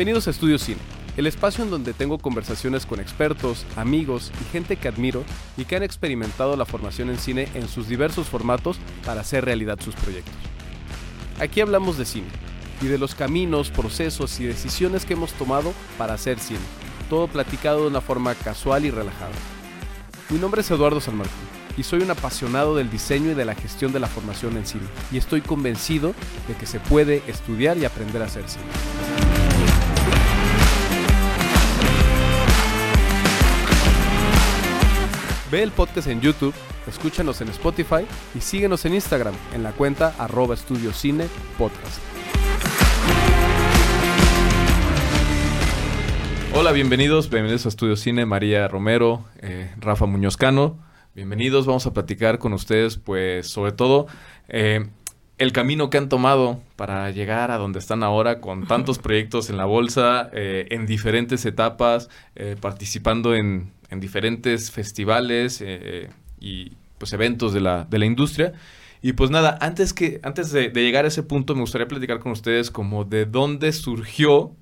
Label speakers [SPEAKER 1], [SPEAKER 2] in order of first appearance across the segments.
[SPEAKER 1] Bienvenidos a Estudio Cine, el espacio en donde tengo conversaciones con expertos, amigos y gente que admiro y que han experimentado la formación en cine en sus diversos formatos para hacer realidad sus proyectos. Aquí hablamos de cine y de los caminos, procesos y decisiones que hemos tomado para hacer cine, todo platicado de una forma casual y relajada. Mi nombre es Eduardo San Martín y soy un apasionado del diseño y de la gestión de la formación en cine y estoy convencido de que se puede estudiar y aprender a hacer cine. Ve el podcast en YouTube, escúchanos en Spotify y síguenos en Instagram en la cuenta arroba estudio cine podcast. Hola, bienvenidos, bienvenidos a Estudio Cine, María Romero, eh, Rafa Muñoz Cano. Bienvenidos, vamos a platicar con ustedes, pues sobre todo eh, el camino que han tomado para llegar a donde están ahora con tantos proyectos en la bolsa, eh, en diferentes etapas, participando en, en diferentes festivales eh, y pues eventos de la, de la industria. Y pues nada, antes, que, antes de, de llegar a ese punto me gustaría platicar con ustedes como de dónde surgió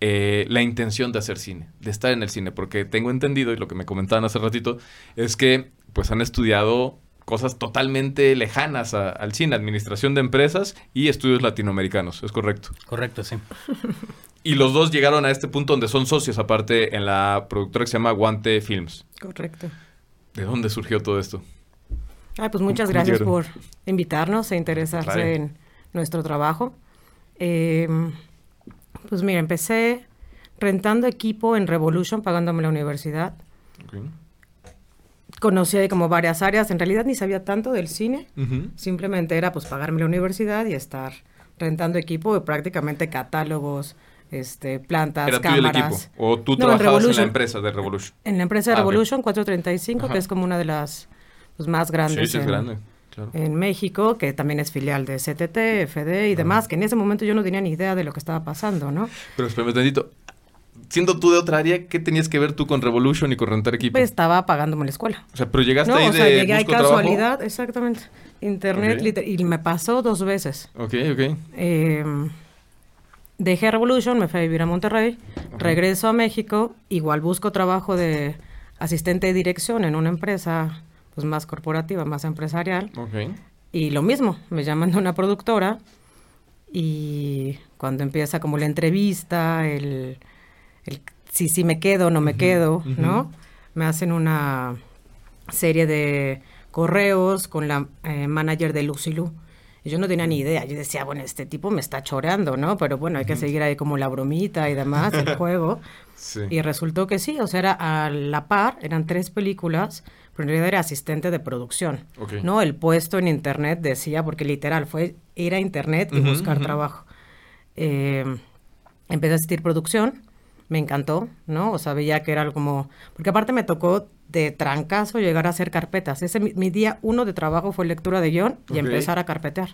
[SPEAKER 1] eh, la intención de hacer cine, de estar en el cine, porque tengo entendido, y lo que me comentaban hace ratito, es que pues han estudiado cosas totalmente lejanas a- al cine, administración de empresas y estudios latinoamericanos, ¿es correcto?
[SPEAKER 2] Correcto, sí.
[SPEAKER 1] Y los dos llegaron a este punto donde son socios, aparte en la productora que se llama Guante Films.
[SPEAKER 3] Correcto.
[SPEAKER 1] ¿De dónde surgió todo esto?
[SPEAKER 3] Ay, pues muchas
[SPEAKER 1] ¿Cómo
[SPEAKER 3] gracias por invitarnos e interesarse
[SPEAKER 1] Claro.
[SPEAKER 3] en nuestro trabajo. Eh, pues mira, empecé rentando equipo en Revolution, pagándome la universidad. Conocí ahí como varias áreas, en realidad ni sabía tanto del cine, simplemente era pues pagarme la universidad y estar rentando equipo prácticamente catálogos, este, plantas,
[SPEAKER 1] ¿Era tuyo el
[SPEAKER 3] cámaras.
[SPEAKER 1] equipo? ¿O tú
[SPEAKER 3] No, en
[SPEAKER 1] trabajabas en, la
[SPEAKER 3] Revolution.
[SPEAKER 1] empresa de Revolution?
[SPEAKER 3] En la empresa de
[SPEAKER 1] Ah.
[SPEAKER 3] Revolution 435,
[SPEAKER 1] Ajá.
[SPEAKER 3] que es como una de las pues, más grandes
[SPEAKER 1] sí, sí, es
[SPEAKER 3] en,
[SPEAKER 1] grande. Claro.
[SPEAKER 3] en México, que también es filial de CTT, FD y demás, que en ese momento yo no tenía ni idea de lo que estaba pasando, ¿no?
[SPEAKER 1] Pero espérame tantito. Siendo tú de otra área, ¿qué tenías que ver tú con Revolution y con rentar equipo?
[SPEAKER 3] Pues estaba pagándome la escuela.
[SPEAKER 1] o sea, pero llegaste
[SPEAKER 3] No,
[SPEAKER 1] ahí
[SPEAKER 3] o sea,
[SPEAKER 1] de
[SPEAKER 3] llegué ahí
[SPEAKER 1] busco trabajo.
[SPEAKER 3] casualidad, exactamente. Internet,
[SPEAKER 1] Ok.
[SPEAKER 3] liter- y me pasó dos veces.
[SPEAKER 1] Ok, ok.
[SPEAKER 3] Eh, dejé Revolution, me fui a vivir a Monterrey, regreso a México, igual busco trabajo de asistente de dirección en una empresa pues más corporativa, más empresarial. Y lo mismo, me llaman de una productora y cuando empieza como la entrevista, el, el si, si me quedo o no me quedo, ¿no? Me hacen una serie de correos con la eh, manager de Lucilu. Yo no tenía ni idea. Yo decía, bueno, este tipo me está choreando, ¿no? Pero bueno, hay que seguir ahí como la bromita y demás, el juego.
[SPEAKER 1] Sí.
[SPEAKER 3] Y resultó que sí, o sea, era a la par, eran tres películas, pero en realidad era asistente de producción. No, el puesto en internet decía, porque literal fue ir a internet y buscar trabajo. Eh, empecé a asistir producción, me encantó, ¿no? O sea, veía que era algo como... Porque aparte me tocó de trancazo llegar a hacer carpetas. Ese mi, mi día uno de trabajo fue lectura de guion y empezar a carpetear.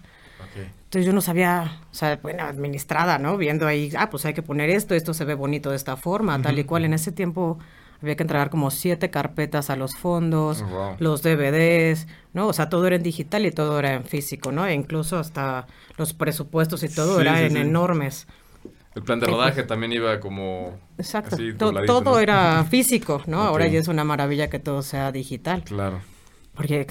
[SPEAKER 3] Entonces yo no sabía, o sea, bueno, administrada, ¿no? Viendo ahí, ah, pues hay que poner esto, esto se ve bonito de esta forma, tal y cual. En ese tiempo había que entregar como siete carpetas a los fondos,
[SPEAKER 1] Oh, wow.
[SPEAKER 3] los DVDs, ¿no? O sea, todo era en digital y todo era en físico, ¿no? E incluso hasta los presupuestos y todo
[SPEAKER 1] Sí,
[SPEAKER 3] eran
[SPEAKER 1] sí,
[SPEAKER 3] en
[SPEAKER 1] sí.
[SPEAKER 3] enormes.
[SPEAKER 1] El plan de rodaje también iba como...
[SPEAKER 3] Exacto.
[SPEAKER 1] así,
[SPEAKER 3] todo
[SPEAKER 1] ¿no?
[SPEAKER 3] era físico, ¿no? Ahora ya es una maravilla que todo sea digital.
[SPEAKER 1] Claro.
[SPEAKER 3] Porque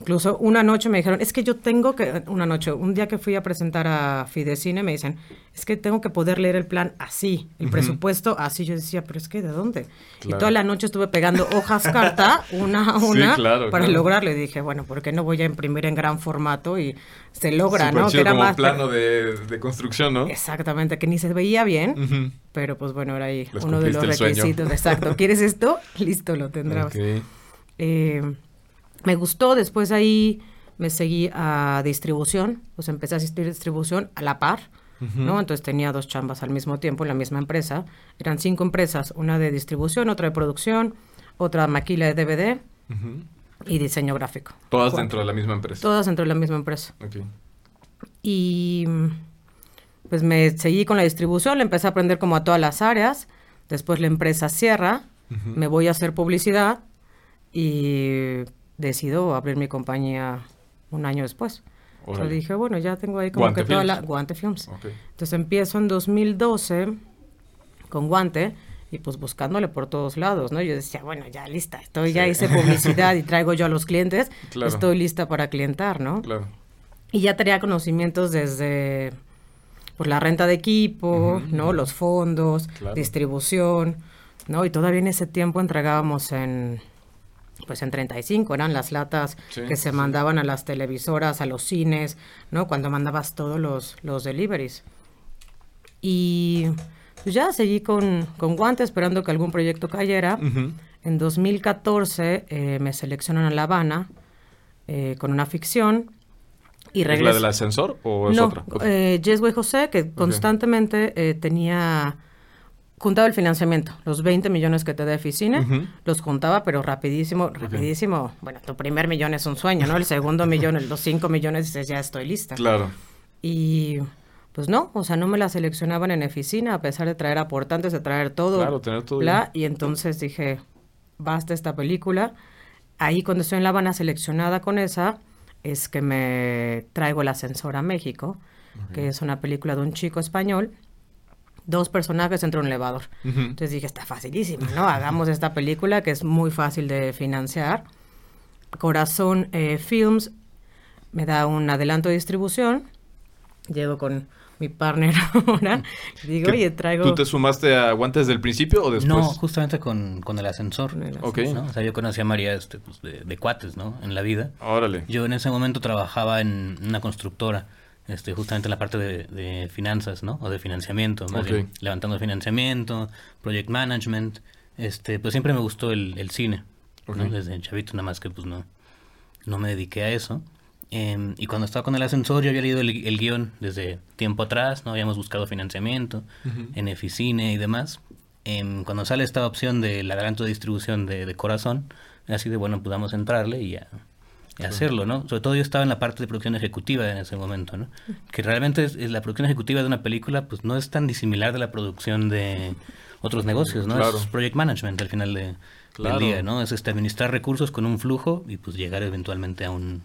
[SPEAKER 3] incluso una noche me dijeron, es que yo tengo que, una noche, un día que fui a presentar a Fidecine, me dicen, es que tengo que poder leer el plan así, el presupuesto así. Yo decía, pero es que ¿de dónde?
[SPEAKER 1] Claro.
[SPEAKER 3] Y toda la noche estuve pegando hojas carta, una a una,
[SPEAKER 1] claro,
[SPEAKER 3] para
[SPEAKER 1] claro.
[SPEAKER 3] lograrlo. Y dije, bueno, ¿por qué no voy a imprimir en gran formato? Y se logra, ¿no?
[SPEAKER 1] chido como
[SPEAKER 3] más...
[SPEAKER 1] plano de, de construcción, ¿no?
[SPEAKER 3] Exactamente, que ni se veía bien. Pero pues bueno, era ahí
[SPEAKER 1] Les
[SPEAKER 3] uno de los requisitos. Exacto. ¿Quieres esto? Listo, lo tendrás.
[SPEAKER 1] Ok.
[SPEAKER 3] Eh, me gustó, después ahí me seguí a distribución, pues empecé a asistir a distribución a la par, ¿no? Entonces tenía dos chambas al mismo tiempo en la misma empresa. Eran cinco empresas, una de distribución, otra de producción, otra maquila de DVD y diseño gráfico.
[SPEAKER 1] Todas
[SPEAKER 3] Cuatro.
[SPEAKER 1] dentro de la misma empresa.
[SPEAKER 3] Todas dentro de la misma empresa.
[SPEAKER 1] Ok.
[SPEAKER 3] Y pues me seguí con la distribución, le empecé a aprender como a todas las áreas. Después la empresa cierra, me voy a hacer publicidad y decido abrir mi compañía un año después. Entonces dije, bueno, ya tengo ahí como que toda la... Guante Films. Entonces empiezo en 2012 con Guante y pues buscándole por todos lados, ¿no? Yo decía, bueno, ya lista, estoy, ya hice publicidad y traigo yo a los clientes, estoy lista para clientar, ¿no? Claro. Y ya tenía conocimientos desde pues, la renta de equipo, ¿no? Los fondos, distribución, ¿no? Y todavía en ese tiempo entregábamos en pues en 35 eran las latas que se mandaban a las televisoras, a los cines, ¿no? Cuando mandabas todos los, los deliveries. Y pues ya seguí con, con Guante esperando que algún proyecto cayera. En 2014 eh, me seleccionan a La Habana eh, con una ficción.
[SPEAKER 1] Y ¿Es la del ascensor o es
[SPEAKER 3] no,
[SPEAKER 1] otra?
[SPEAKER 3] Eh, Jessway José, que constantemente eh, tenía juntaba el financiamiento, los 20 millones que te da Eficine, los juntaba, pero rapidísimo, rapidísimo. Bueno, tu primer millón es un sueño, ¿no? El segundo millón, los 5 millones dices, ya estoy lista.
[SPEAKER 1] Claro.
[SPEAKER 3] Y pues no, o sea, no me la seleccionaban en oficina a pesar de traer aportantes, de traer todo.
[SPEAKER 1] Claro, tener todo.
[SPEAKER 3] y entonces dije, basta esta película. Ahí cuando estoy en La Habana seleccionada con esa, es que me traigo el ascensor a México, que es una película de un chico español, dos personajes entre un elevador. Entonces dije, está facilísimo, ¿no? Hagamos esta película que es muy fácil de financiar. Corazón eh, Films me da un adelanto de distribución. Llego con mi partner ahora. Digo, oye, traigo...
[SPEAKER 1] ¿Tú te sumaste a Guantes desde el principio o después?
[SPEAKER 2] No, justamente con, con el ascensor. Ok. O sea, yo conocí a María este, pues, de, cuates, ¿no? En la vida.
[SPEAKER 1] Órale.
[SPEAKER 2] Yo en ese momento trabajaba en una constructora. Este, justamente en la parte de, finanzas, ¿no? O de financiamiento, más bien, levantando financiamiento, project management, este, pues siempre me gustó el, el cine, Desde chavito, nada más que pues no, no me dediqué a eso. Em, y cuando estaba con el ascensor, yo había leído el, guion desde tiempo atrás, ¿no? Habíamos buscado financiamiento en Eficine y demás. Em, cuando sale esta opción del adelanto de distribución de, de Corazón, así de, bueno, podamos entrarle y, hacerlo, ¿no? Sobre todo yo estaba en la parte de producción ejecutiva en ese momento, ¿no? Que realmente es, la producción ejecutiva de una película, pues no es tan disimilar de la producción de otros negocios, ¿no? Es project management al final de, del día, ¿no? Es este, administrar recursos con un flujo y pues llegar eventualmente a un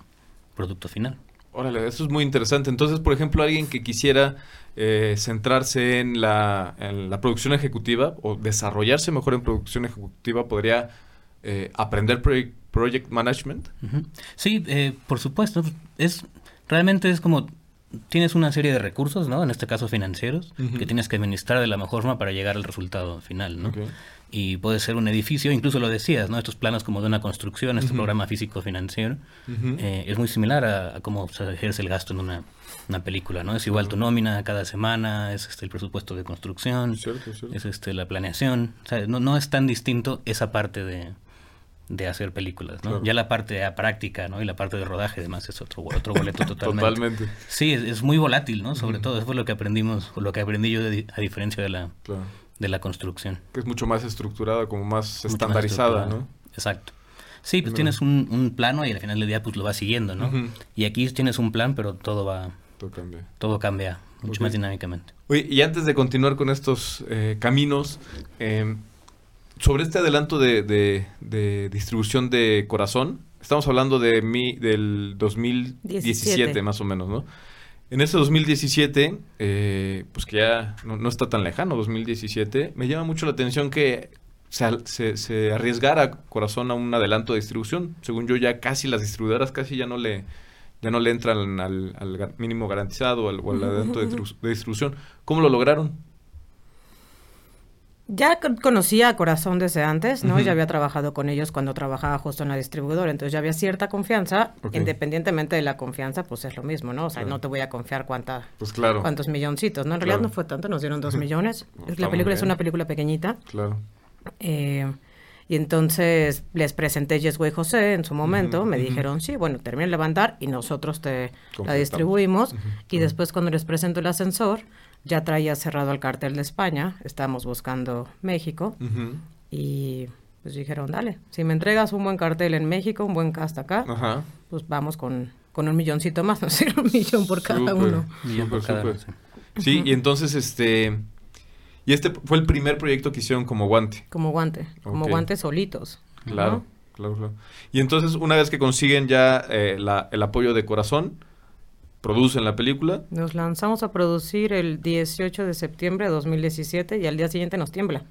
[SPEAKER 2] producto final.
[SPEAKER 1] Órale, eso es muy interesante. Entonces, por ejemplo, alguien que quisiera eh, centrarse en la, en la, producción ejecutiva o desarrollarse mejor en producción ejecutiva, podría eh, aprender project management.
[SPEAKER 2] Sí, eh, por supuesto. Es realmente es como tienes una serie de recursos, ¿no? En este caso financieros, que tienes que administrar de la mejor forma para llegar al resultado final, ¿no? y puede ser un edificio, incluso lo decías, ¿no? Estos planos como de una construcción, este programa físico-financiero, eh, es muy similar a, cómo se ejerce el gasto en una, película, ¿no? Es igual tu nómina cada semana, es este el presupuesto de construcción, es este la planeación, o sea, no, no es tan distinto esa parte de, de hacer películas, ¿no? Ya la parte de práctica, ¿no? Y la parte de rodaje, además, es otro, otro boleto totalmente.
[SPEAKER 1] totalmente.
[SPEAKER 2] Sí, es, muy volátil, ¿no? Sobre todo, eso fue lo que aprendimos, lo que aprendí yo a diferencia de la, de la construcción.
[SPEAKER 1] Que es mucho más estructurada, como más estandarizada, ¿no?
[SPEAKER 2] Exacto. Sí, pues tienes un, un, plano y al final del día pues lo vas siguiendo, ¿no? Y aquí tienes un plan, pero todo va...
[SPEAKER 1] Todo cambia.
[SPEAKER 2] Todo cambia mucho más dinámicamente.
[SPEAKER 1] Oye, y antes de continuar con estos eh, caminos, eh, sobre este adelanto de, de, distribución de Corazón, estamos hablando de mi, del 2017 más o menos, ¿no? En ese 2017, eh, pues que ya no, está tan lejano, 2017, me llama mucho la atención que se, se, arriesgara Corazón a un adelanto de distribución. Según yo, ya casi las distribuidoras casi ya no le ya no le entran al, mínimo garantizado o al, adelanto de, de distribución. ¿Cómo lo lograron?
[SPEAKER 3] Ya conocía a Corazón desde antes, ¿no? Ya había trabajado con ellos cuando trabajaba justo en la distribuidora, entonces ya había cierta confianza. Independientemente de la confianza, pues es lo mismo, ¿no? O sea, no te voy a confiar cuánta,
[SPEAKER 1] pues claro.
[SPEAKER 3] cuántos milloncitos, ¿no? En realidad no fue tanto, nos dieron dos millones. la película es una película pequeñita.
[SPEAKER 1] Claro.
[SPEAKER 3] Eh, y entonces les presenté Yesway José en su momento, me dijeron, sí, bueno, termina de levantar y nosotros te la distribuimos. Y después cuando les presento el ascensor, ya traía cerrado el cartel de España, estábamos buscando México y pues dijeron, dale, si me entregas un buen cartel en México, un buen cast acá, pues vamos con, con un milloncito más, no sé, un millón por cada uno.
[SPEAKER 1] Sí, y entonces este... Y este fue el primer proyecto que hicieron como guante.
[SPEAKER 3] Como guante, como guantes solitos.
[SPEAKER 1] Claro, claro, claro. Y entonces una vez que consiguen ya eh, la, el apoyo de corazón, producen la película.
[SPEAKER 3] Nos lanzamos a producir el 18 de septiembre de 2017 y al día siguiente nos tiembla.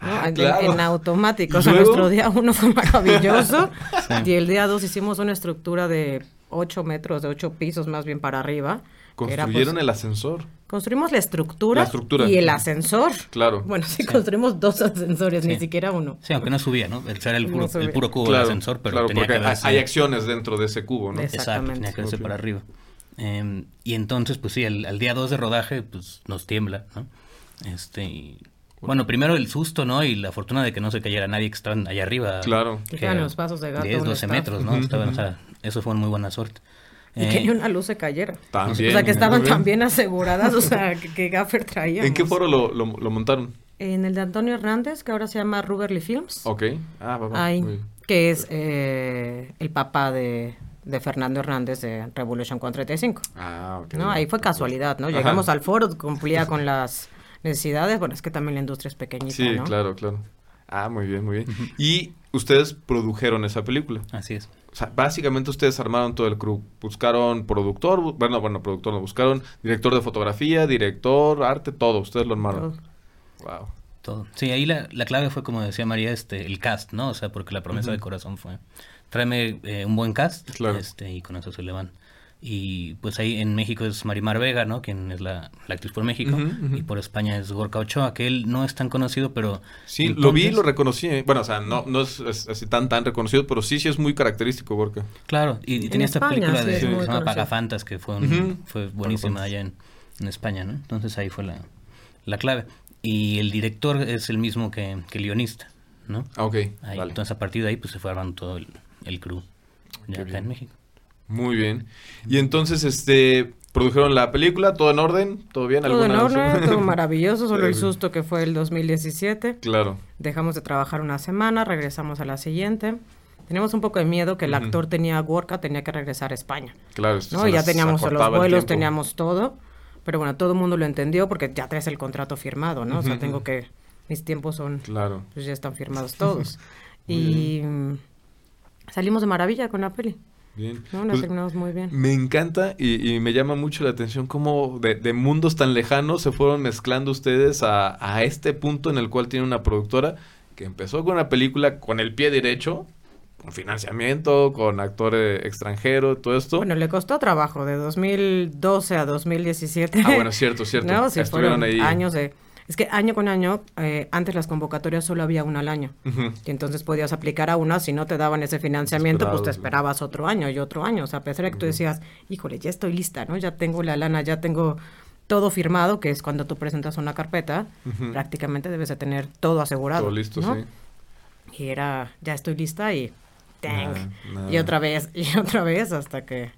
[SPEAKER 1] Ah,
[SPEAKER 3] en,
[SPEAKER 1] claro.
[SPEAKER 3] en automático. O
[SPEAKER 1] ¿Y
[SPEAKER 3] sea, nuestro día uno fue maravilloso y el día dos hicimos una estructura de 8 metros, de 8 pisos más bien para arriba. era, pues,
[SPEAKER 1] Construyeron el ascensor.
[SPEAKER 3] Construimos la estructura,
[SPEAKER 1] La estructura.
[SPEAKER 3] y el ascensor.
[SPEAKER 1] Claro.
[SPEAKER 3] Bueno, sí, construimos dos ascensores, ni siquiera uno.
[SPEAKER 2] Sí, aunque no subía, ¿no? El- Era el
[SPEAKER 3] No
[SPEAKER 2] puro,
[SPEAKER 3] subía.
[SPEAKER 2] el puro cubo
[SPEAKER 1] claro,
[SPEAKER 2] del ascensor, pero
[SPEAKER 1] claro,
[SPEAKER 2] tenía
[SPEAKER 1] porque
[SPEAKER 2] que
[SPEAKER 1] hay, hay acciones dentro de ese cubo, ¿no?
[SPEAKER 3] Es-
[SPEAKER 2] Exacto,
[SPEAKER 3] Exactamente.
[SPEAKER 2] tenía que para arriba. Eh, y entonces, pues sí, al, al día 2 de rodaje, pues nos tiembla, ¿no? Este, y- bueno, primero el susto, ¿no? Y la fortuna de que no se cayera nadie que estaban allá arriba.
[SPEAKER 1] Claro.
[SPEAKER 3] Que eran
[SPEAKER 2] era
[SPEAKER 3] los pasos de gato.
[SPEAKER 2] 10,
[SPEAKER 3] un
[SPEAKER 2] 12
[SPEAKER 3] staff.
[SPEAKER 2] metros, ¿no? Estaban, o sea, eso fue muy buena suerte.
[SPEAKER 3] Y
[SPEAKER 2] Eh,
[SPEAKER 3] que ni una luz se cayera.
[SPEAKER 1] También.
[SPEAKER 3] o sea, que estaban
[SPEAKER 1] bien
[SPEAKER 3] aseguradas, o sea, que, que Gaffer traía.
[SPEAKER 1] ¿En qué foro lo, lo, lo montaron?
[SPEAKER 3] En el de Antonio Hernández, que ahora se llama Ruberly Films.
[SPEAKER 1] Ok. Ah, va, va.
[SPEAKER 3] Ahí, que es eh, el papá de, de Fernando Hernández de Revolution 435.
[SPEAKER 1] Ah, ok.
[SPEAKER 3] ¿no? Ahí fue casualidad, ¿no?
[SPEAKER 1] Ajá.
[SPEAKER 3] Llegamos al foro, cumplía con las necesidades. Bueno, es que también la industria es pequeñita,
[SPEAKER 1] Sí,
[SPEAKER 3] ¿no?
[SPEAKER 1] claro, claro. Ah, muy bien, muy bien. Y ustedes produjeron esa película.
[SPEAKER 2] Así es.
[SPEAKER 1] O sea, básicamente ustedes armaron todo el crew. Buscaron productor, bu- bueno, bueno, productor no, buscaron director de fotografía, director, arte, todo. Ustedes lo armaron. Wow.
[SPEAKER 2] Todo. Sí, ahí la, la clave fue, como decía María, este, el cast, ¿no? O sea, porque la promesa de corazón fue, tráeme eh, un buen cast,
[SPEAKER 1] Claro.
[SPEAKER 2] este, y con eso se le van. Y pues ahí en México es Marimar Vega, ¿no? Quien es la, la actriz por México. Y por España es Gorka Ochoa, que él no es tan conocido, pero...
[SPEAKER 1] Sí, lo vi y lo reconocí. eh. Bueno, o sea, no, no es, es así tan tan reconocido, pero sí, sí es muy característico, Gorka.
[SPEAKER 2] Claro, y, y
[SPEAKER 3] En
[SPEAKER 2] tenía esta
[SPEAKER 3] España,
[SPEAKER 2] película
[SPEAKER 3] sí,
[SPEAKER 2] de,
[SPEAKER 3] es
[SPEAKER 2] que se llama. Pagafantas, que fue, un- fue buenísima
[SPEAKER 1] Pagafantas.
[SPEAKER 2] allá en, en España, ¿no? Entonces ahí fue la, la clave. Y el director es el mismo que, que el guionista, ¿no?
[SPEAKER 1] Ah, ok.
[SPEAKER 2] Ahí,
[SPEAKER 1] vale.
[SPEAKER 2] Entonces a partir de ahí pues se fue armando todo el, el crew
[SPEAKER 1] Qué
[SPEAKER 2] ya acá
[SPEAKER 1] bien.
[SPEAKER 2] en México.
[SPEAKER 1] Muy bien. Y entonces, este, produjeron la película, todo en orden, todo bien.
[SPEAKER 3] Todo en
[SPEAKER 1] ¿Alguna-
[SPEAKER 3] orden, todo maravilloso, solo el susto que fue el 2017.
[SPEAKER 1] Claro.
[SPEAKER 3] Dejamos de trabajar una semana, regresamos a la siguiente. Teníamos un poco de miedo que el actor tenía Gorka, tenía que regresar a España.
[SPEAKER 1] Claro,
[SPEAKER 3] ¿no? Ya teníamos los vuelos, teníamos todo. Pero bueno, todo el mundo lo entendió porque ya traes el contrato firmado, ¿no? O sea, tengo que... Mis tiempos son...
[SPEAKER 1] Claro.
[SPEAKER 3] Pues ya están firmados todos. Y salimos de maravilla con la peli.
[SPEAKER 1] Bien.
[SPEAKER 3] ¿no? La
[SPEAKER 1] Pues,
[SPEAKER 3] terminamos muy bien.
[SPEAKER 1] me encanta y, y me llama mucho la atención cómo de, de mundos tan lejanos se fueron mezclando ustedes a, a este punto en el cual tiene una productora que empezó con una película con el pie derecho, con financiamiento, con actor eh, extranjero, todo esto.
[SPEAKER 3] Bueno, le costó trabajo de 2012 a 2017.
[SPEAKER 1] ah, bueno, cierto, cierto.
[SPEAKER 3] No, sí,
[SPEAKER 1] Estuvieron
[SPEAKER 3] fueron
[SPEAKER 1] ahí.
[SPEAKER 3] años de... Es que año con año, eh, antes las convocatorias solo había una al año. Y entonces podías aplicar a una, si no te daban ese financiamiento, pues te
[SPEAKER 1] Esperabas,
[SPEAKER 3] otro año y otro año. O sea, a pesar de que tú decías, híjole, ya estoy lista, ¿no? Ya tengo la lana, ya tengo todo firmado, que es cuando tú presentas una carpeta, prácticamente debes de tener todo asegurado.
[SPEAKER 1] Todo listo,
[SPEAKER 3] ¿no?
[SPEAKER 1] sí.
[SPEAKER 3] Y era, ya estoy lista y...
[SPEAKER 1] nada.
[SPEAKER 3] Y otra vez, y otra vez, hasta que...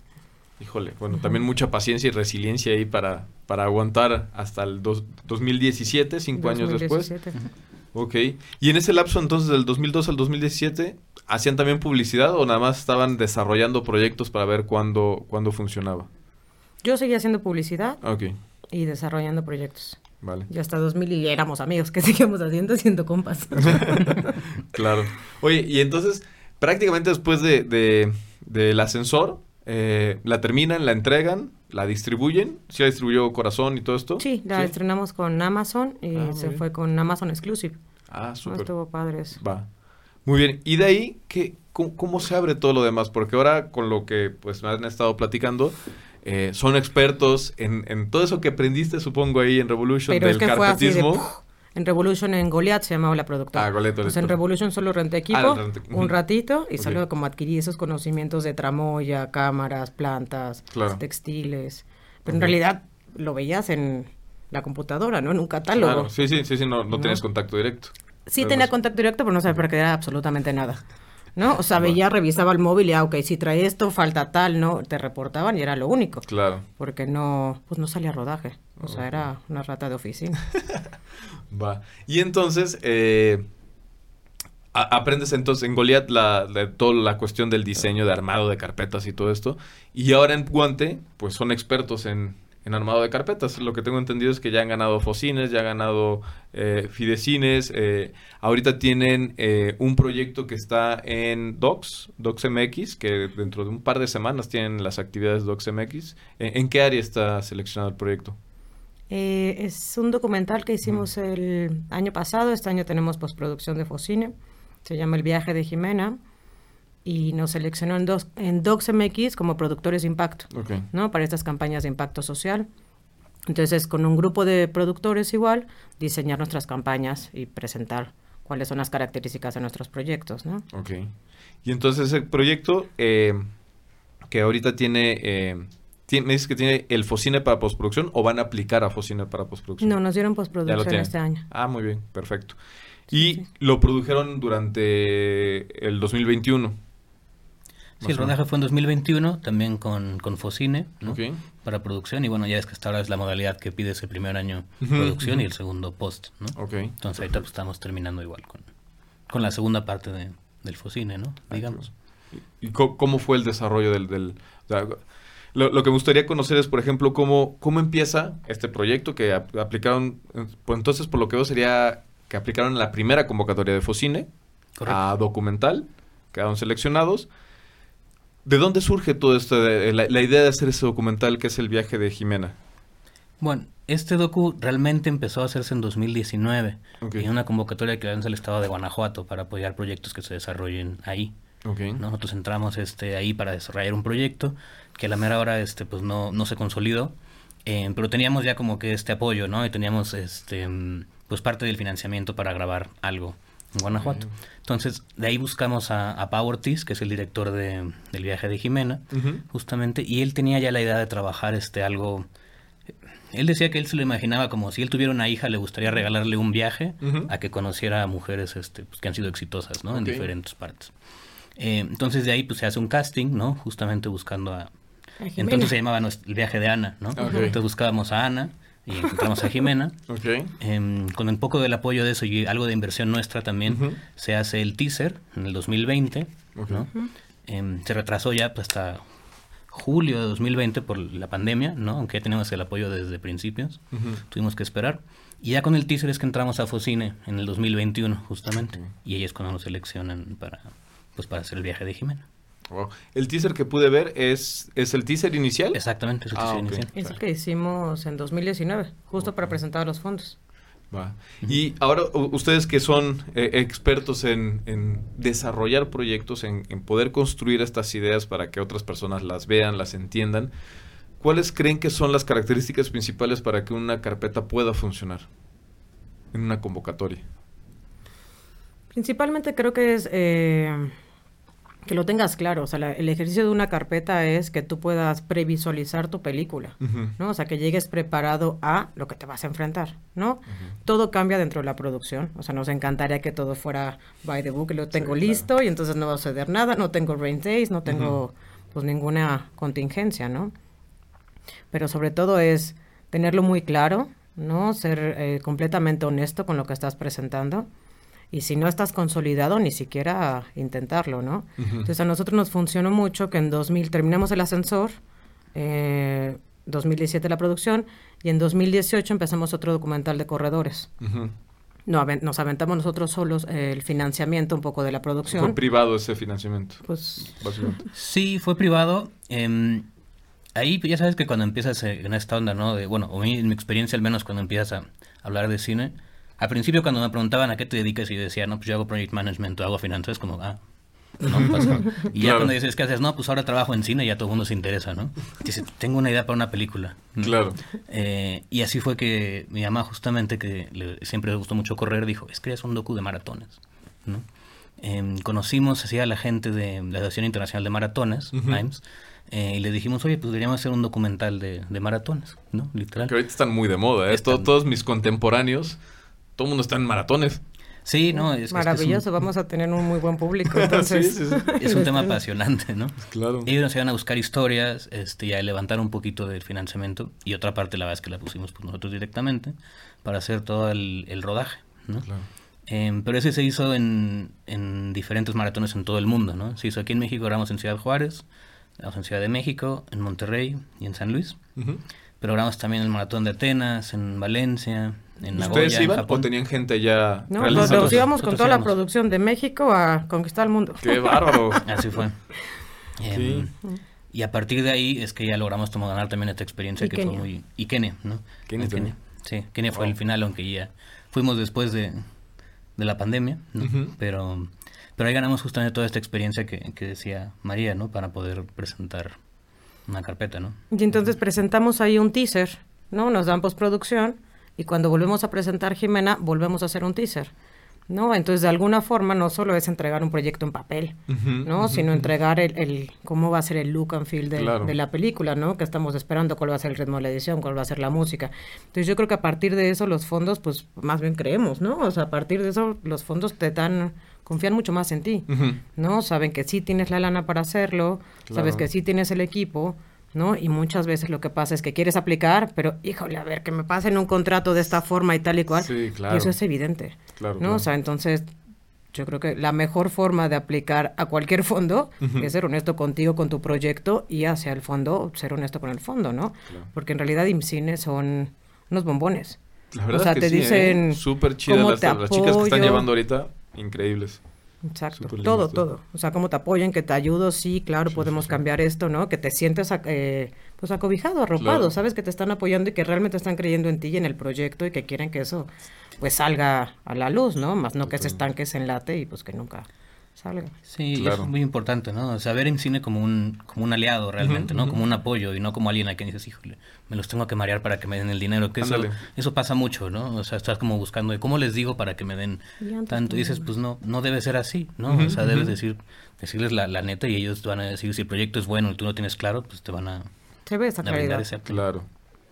[SPEAKER 1] Híjole, bueno, también mucha paciencia y resiliencia ahí para, para aguantar hasta el dos- 2017, cinco años después.
[SPEAKER 3] 2017.
[SPEAKER 1] Ok. Y en ese lapso entonces del 2002 al 2017, ¿hacían también publicidad o nada más estaban desarrollando proyectos para ver cuándo, cuándo funcionaba?
[SPEAKER 3] Yo seguía haciendo publicidad y desarrollando proyectos.
[SPEAKER 1] vale.
[SPEAKER 3] Y hasta 2000 y éramos amigos, que seguíamos haciendo, haciendo compas.
[SPEAKER 1] Claro. Oye, y entonces, prácticamente después de, de- del ascensor, eh, la terminan, la entregan, la distribuyen. ¿Sí la distribuyó Corazón y todo esto?
[SPEAKER 3] Sí, la estrenamos con Amazon y
[SPEAKER 1] Ah,
[SPEAKER 3] se
[SPEAKER 1] bien.
[SPEAKER 3] fue con Amazon Exclusive.
[SPEAKER 1] Ah,
[SPEAKER 3] No
[SPEAKER 1] súper.
[SPEAKER 3] estuvo padre eso.
[SPEAKER 1] Va. Muy bien. Y de ahí, ¿qué, cómo, cómo se abre todo lo demás? Porque ahora, con lo que pues me han estado platicando, eh, son expertos en, en todo eso que aprendiste, supongo, ahí en Revolution
[SPEAKER 3] Pero
[SPEAKER 1] del
[SPEAKER 3] es que fue así de... En Revolution, en Goliath se llamaba la productora.
[SPEAKER 1] Ah, Goliath,
[SPEAKER 3] Pues en Revolution solo renté equipo
[SPEAKER 1] Ah, renté-
[SPEAKER 3] un
[SPEAKER 1] ujú.
[SPEAKER 3] ratito y
[SPEAKER 1] Ok.
[SPEAKER 3] solo como adquirí esos conocimientos de tramoya, cámaras, plantas,
[SPEAKER 1] Claro.
[SPEAKER 3] textiles. Pero
[SPEAKER 1] Ok.
[SPEAKER 3] en realidad lo veías en la computadora, ¿no? En un catálogo.
[SPEAKER 1] Claro, sí, sí, sí, sí, no, no
[SPEAKER 3] ¿No?
[SPEAKER 1] tienes contacto directo.
[SPEAKER 3] Sí tenía contacto directo, pero no sabía perder absolutamente nada. ¿No? O sea, veía, revisaba el móvil y, ah, ok, si trae esto, falta tal, ¿no? Te reportaban y era lo único.
[SPEAKER 1] Claro.
[SPEAKER 3] Porque no, pues no salía rodaje. O sea, era una rata de oficina.
[SPEAKER 1] Va. Y entonces, eh, aprendes entonces en Goliath la, toda la cuestión del diseño, de armado de carpetas y todo esto. Y ahora en Guante, pues son expertos en, en armado de carpetas. Lo que tengo entendido es que ya han ganado Focines, ya han ganado eh, Fidecines. Eh, ahorita tienen eh, un proyecto que está en Docs, DocsMX, que dentro de un par de semanas tienen las actividades DocsMX. ¿En qué área está seleccionado el proyecto?
[SPEAKER 3] Es un documental que hicimos el año pasado. Este año tenemos postproducción de Focine. Se llama El viaje de Jimena y nos seleccionó en, dos, en DocsMX como productores de impacto, ¿no? Para estas campañas de impacto social. Entonces, con un grupo de productores igual, diseñar nuestras campañas y presentar cuáles son las características de nuestros proyectos, ¿no?
[SPEAKER 1] Ok. Y entonces el proyecto eh, que ahorita tiene, eh, me dices que tiene el Focine para postproducción o van a aplicar a Focine para postproducción?
[SPEAKER 3] No, nos dieron postproducción este año.
[SPEAKER 1] Ah, muy bien, perfecto. Y lo produjeron durante el 2021.
[SPEAKER 2] Sí, el rodaje fue en 2021, también con, con Focine, ¿no? Para producción. Y bueno, ya es que hasta ahora es la modalidad que pide ese primer año producción y el segundo post, ¿no? Entonces ahorita pues, estamos terminando igual con, con la segunda parte de, del Focine, ¿no? Ah, Digamos.
[SPEAKER 1] ¿Y cómo, fue el desarrollo del... del lo, lo, que me gustaría conocer es, por ejemplo, cómo, cómo empieza este proyecto que aplicaron... Pues entonces, por lo que veo, sería que aplicaron la primera convocatoria de Focine a documental, quedaron seleccionados ¿De dónde surge todo esto, la, idea de hacer ese documental que es el viaje de Jimena?
[SPEAKER 2] Bueno, este docu realmente empezó a hacerse en 2019 en una convocatoria que lanza el estado de Guanajuato para apoyar proyectos que se desarrollen ahí. Nosotros entramos este, ahí para desarrollar un proyecto que a la mera hora este, pues no, no se consolidó, eh, pero teníamos ya como que este apoyo, ¿no? Y teníamos este, pues parte del financiamiento para grabar algo en Guanajuato. Entonces, de ahí buscamos a, a Pau Ortiz, que es el director de, del viaje de Jimena, justamente, y él tenía ya la idea de trabajar este algo... Él decía que él se lo imaginaba como si él tuviera una hija, le gustaría regalarle un viaje a que conociera a mujeres este, pues, que han sido exitosas, ¿no? En diferentes partes. Eh, entonces, de ahí pues se hace un casting, ¿no? Justamente buscando a... entonces se llamaba el viaje de Ana, ¿no? Entonces buscábamos a Ana y encontramos a Jimena. Em, con un poco del apoyo de eso y algo de inversión nuestra también, se hace el teaser en el 2020. Em, se retrasó ya pues, hasta julio de 2020 por la pandemia, ¿no? aunque ya teníamos el apoyo desde principios. Tuvimos que esperar. Y ya con el teaser es que entramos a Focine en el 2021, justamente. Y ahí es cuando nos seleccionan para, pues, para hacer el viaje de Jimena.
[SPEAKER 1] El teaser que pude ver es, es el teaser inicial.
[SPEAKER 2] Exactamente, es el
[SPEAKER 3] ah, teaser inicial. Es el que hicimos en 2019, justo para presentar los fondos.
[SPEAKER 1] Y ahora ustedes que son eh, expertos en, desarrollar proyectos, en, poder construir estas ideas para que otras personas las vean, las entiendan, ¿cuáles creen que son las características principales para que una carpeta pueda funcionar en una convocatoria?
[SPEAKER 3] Principalmente creo que es eh, que lo tengas claro, o sea, el ejercicio de una carpeta es que tú puedas previsualizar tu película, ¿no? O sea, que llegues preparado a lo que te vas a enfrentar, ¿no? Todo cambia dentro de la producción, o sea, nos encantaría que todo fuera by the book, lo tengo listo y entonces no va a suceder nada, no tengo rain days, no tengo pues ninguna contingencia, ¿no? Pero sobre todo es tenerlo muy claro, ¿no? Ser eh, completamente honesto con lo que estás presentando y si no estás consolidado, ni siquiera intentarlo, ¿no? Entonces a nosotros nos funcionó mucho que en 2000 terminamos el ascensor, eh, 2017 la producción, y en 2018 empezamos otro documental de corredores. no, nos aventamos nosotros solos el financiamiento un poco de la producción.
[SPEAKER 1] ¿Fue privado ese financiamiento?
[SPEAKER 3] Pues...
[SPEAKER 2] Sí, fue privado. Em, ahí ya sabes que cuando empiezas en esta onda, ¿no? De, bueno, o en mi experiencia al menos cuando empiezas a hablar de cine, al principio cuando me preguntaban a qué te dedicas y decía, no, pues yo hago project management o hago finanzas, como, ah, no pasa. Y ya cuando dices, ¿qué haces? No, pues ahora trabajo en cine y ya todo el mundo se interesa, ¿no? Dice, tengo una idea para una película.
[SPEAKER 1] Claro.
[SPEAKER 2] Eh, y así fue que mi mamá, justamente, que siempre le gustó mucho correr, dijo, es que es un docu de maratones, ¿no? Em, conocimos así a la gente de la Asociación Internacional de Maratones, Times, eh, y le dijimos, oye, pues deberíamos hacer un documental de, de maratones, ¿no? Literal.
[SPEAKER 1] Que ahorita están muy de moda, ¿eh? todos mis contemporáneos todo el mundo está en maratones.
[SPEAKER 2] Sí, no,
[SPEAKER 3] es maravilloso, vamos a tener un muy buen público. Entonces,
[SPEAKER 2] es un tema apasionante, ¿no?
[SPEAKER 1] Claro.
[SPEAKER 2] Ellos nos iban a buscar historias, este, y a levantar un poquito del financiamiento, y otra parte la verdad es que la pusimos pues, nosotros directamente para hacer todo el, rodaje, ¿no? Claro. Em, pero ese se hizo en, en, diferentes maratones en todo el mundo, ¿no? Se hizo aquí en México, grabamos en Ciudad Juárez, en Ciudad de México, en Monterrey y en San Luis. Programas también el Maratón de Atenas, en Valencia, en Nagoya,
[SPEAKER 1] ¿Ustedes iban o tenían gente ya
[SPEAKER 3] No, nos, íbamos con toda la producción de México a conquistar el mundo.
[SPEAKER 1] ¡Qué bárbaro!
[SPEAKER 2] Así fue. Em, y a partir de ahí es que ya logramos tomar ganar también esta experiencia que fue muy... Y Kenia, ¿no?
[SPEAKER 1] Kenia,
[SPEAKER 2] Kenia. Sí, Kenia fue el final, aunque ya fuimos después de, de la pandemia, ¿no? Pero pero ahí ganamos justamente toda esta experiencia que, que decía María, ¿no? Para poder presentar una carpeta, ¿no?
[SPEAKER 3] Y entonces presentamos ahí un teaser, ¿no? Nos dan postproducción y cuando volvemos a presentar Jimena, volvemos a hacer un teaser. ¿no? Entonces, de alguna forma, no solo es entregar un proyecto en papel, ¿no? Sino entregar el, el, cómo va a ser el look and feel de, de, la película, ¿no? Que estamos esperando, cuál va a ser el ritmo de la edición, cuál va a ser la música. Entonces, yo creo que a partir de eso, los fondos, pues, más bien creemos, ¿no? O sea, a partir de eso, los fondos te dan confían mucho más en ti, ¿no? Saben que sí tienes la lana para hacerlo, sabes que sí tienes el equipo, ¿no? Y muchas veces lo que pasa es que quieres aplicar, pero híjole, a ver, que me pasen un contrato de esta forma y tal y cual.
[SPEAKER 1] Sí, claro.
[SPEAKER 3] Y eso es evidente, ¿no? O sea, entonces yo creo que la mejor forma de aplicar a cualquier fondo es ser honesto contigo, con tu proyecto y hacia el fondo ser honesto con el fondo, ¿no? Porque en realidad IMCINE son unos bombones.
[SPEAKER 1] La verdad o sea, te sí, ¿eh? dicen súper chidas las, las chicas que están llevando ahorita, increíbles.
[SPEAKER 3] Exacto, todo, todo. O sea, cómo te apoyan, que te ayudo, sí, claro, podemos cambiar esto, ¿no? Que te sientes eh, pues acobijado, arropado, sabes que te están apoyando y que realmente están creyendo en ti y en el proyecto y que quieren que eso pues salga a la luz, ¿no? Más no que se estanque, se enlate y pues que nunca
[SPEAKER 2] Sí, es muy importante, ¿no? Saber en cine como un, como un aliado realmente, ¿no? Como un apoyo y no como alguien a quien dices, híjole, me los tengo que marear para que me den el dinero. Que eso, eso pasa mucho, ¿no? O sea, estás como buscando, ¿cómo les digo para que me den tanto? Y dices, pues no, no debe ser así, ¿no? o sea, debes decir, decirles la, la, neta y ellos te van a decir, si el proyecto es bueno y tú no tienes claro, pues te van a...
[SPEAKER 3] Se ve esa claridad.
[SPEAKER 1] Claro.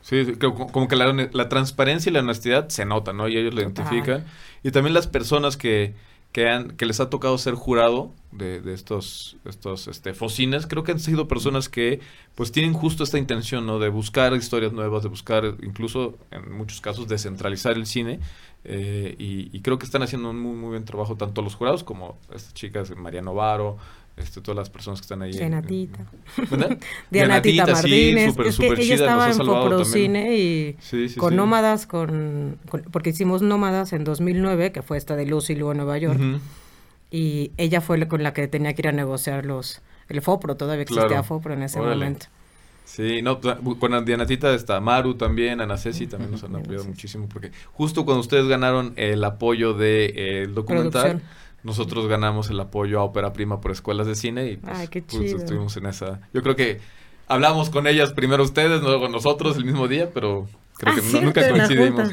[SPEAKER 1] Sí, como que la, la, transparencia y la honestidad se nota, ¿no? Y ellos lo identifican. Y también las personas que que, han, que les ha tocado ser jurado de, de estos, estos este, focines, creo que han sido personas que pues tienen justo esta intención, ¿no? De buscar historias nuevas, de buscar incluso en muchos casos descentralizar el cine eh, y, y, creo que están haciendo un muy, muy buen trabajo tanto los jurados como estas chicas, María Novaro, este, todas las personas que están ahí.
[SPEAKER 3] Dianatita.
[SPEAKER 1] ¿Verdad?
[SPEAKER 3] Dianatita Martínez. Sí, es que ella estaba en Foprocine y con Nómadas, con, porque hicimos Nómadas en 2009, que fue esta de Lucy luego en Nueva York. Y ella fue con la que tenía que ir a negociar los el Fopro, todavía existía Fopro en ese momento.
[SPEAKER 1] Sí, no, con Dianatita está Maru también, Ana Ceci también nos han apoyado muchísimo, porque justo cuando ustedes ganaron el apoyo del de, eh, documental, nosotros ganamos el apoyo a Ópera Prima por escuelas de cine y pues, pues, estuvimos en esa. Yo creo que hablamos con ellas primero ustedes, luego nosotros el mismo día, pero creo que ah, nunca coincidimos.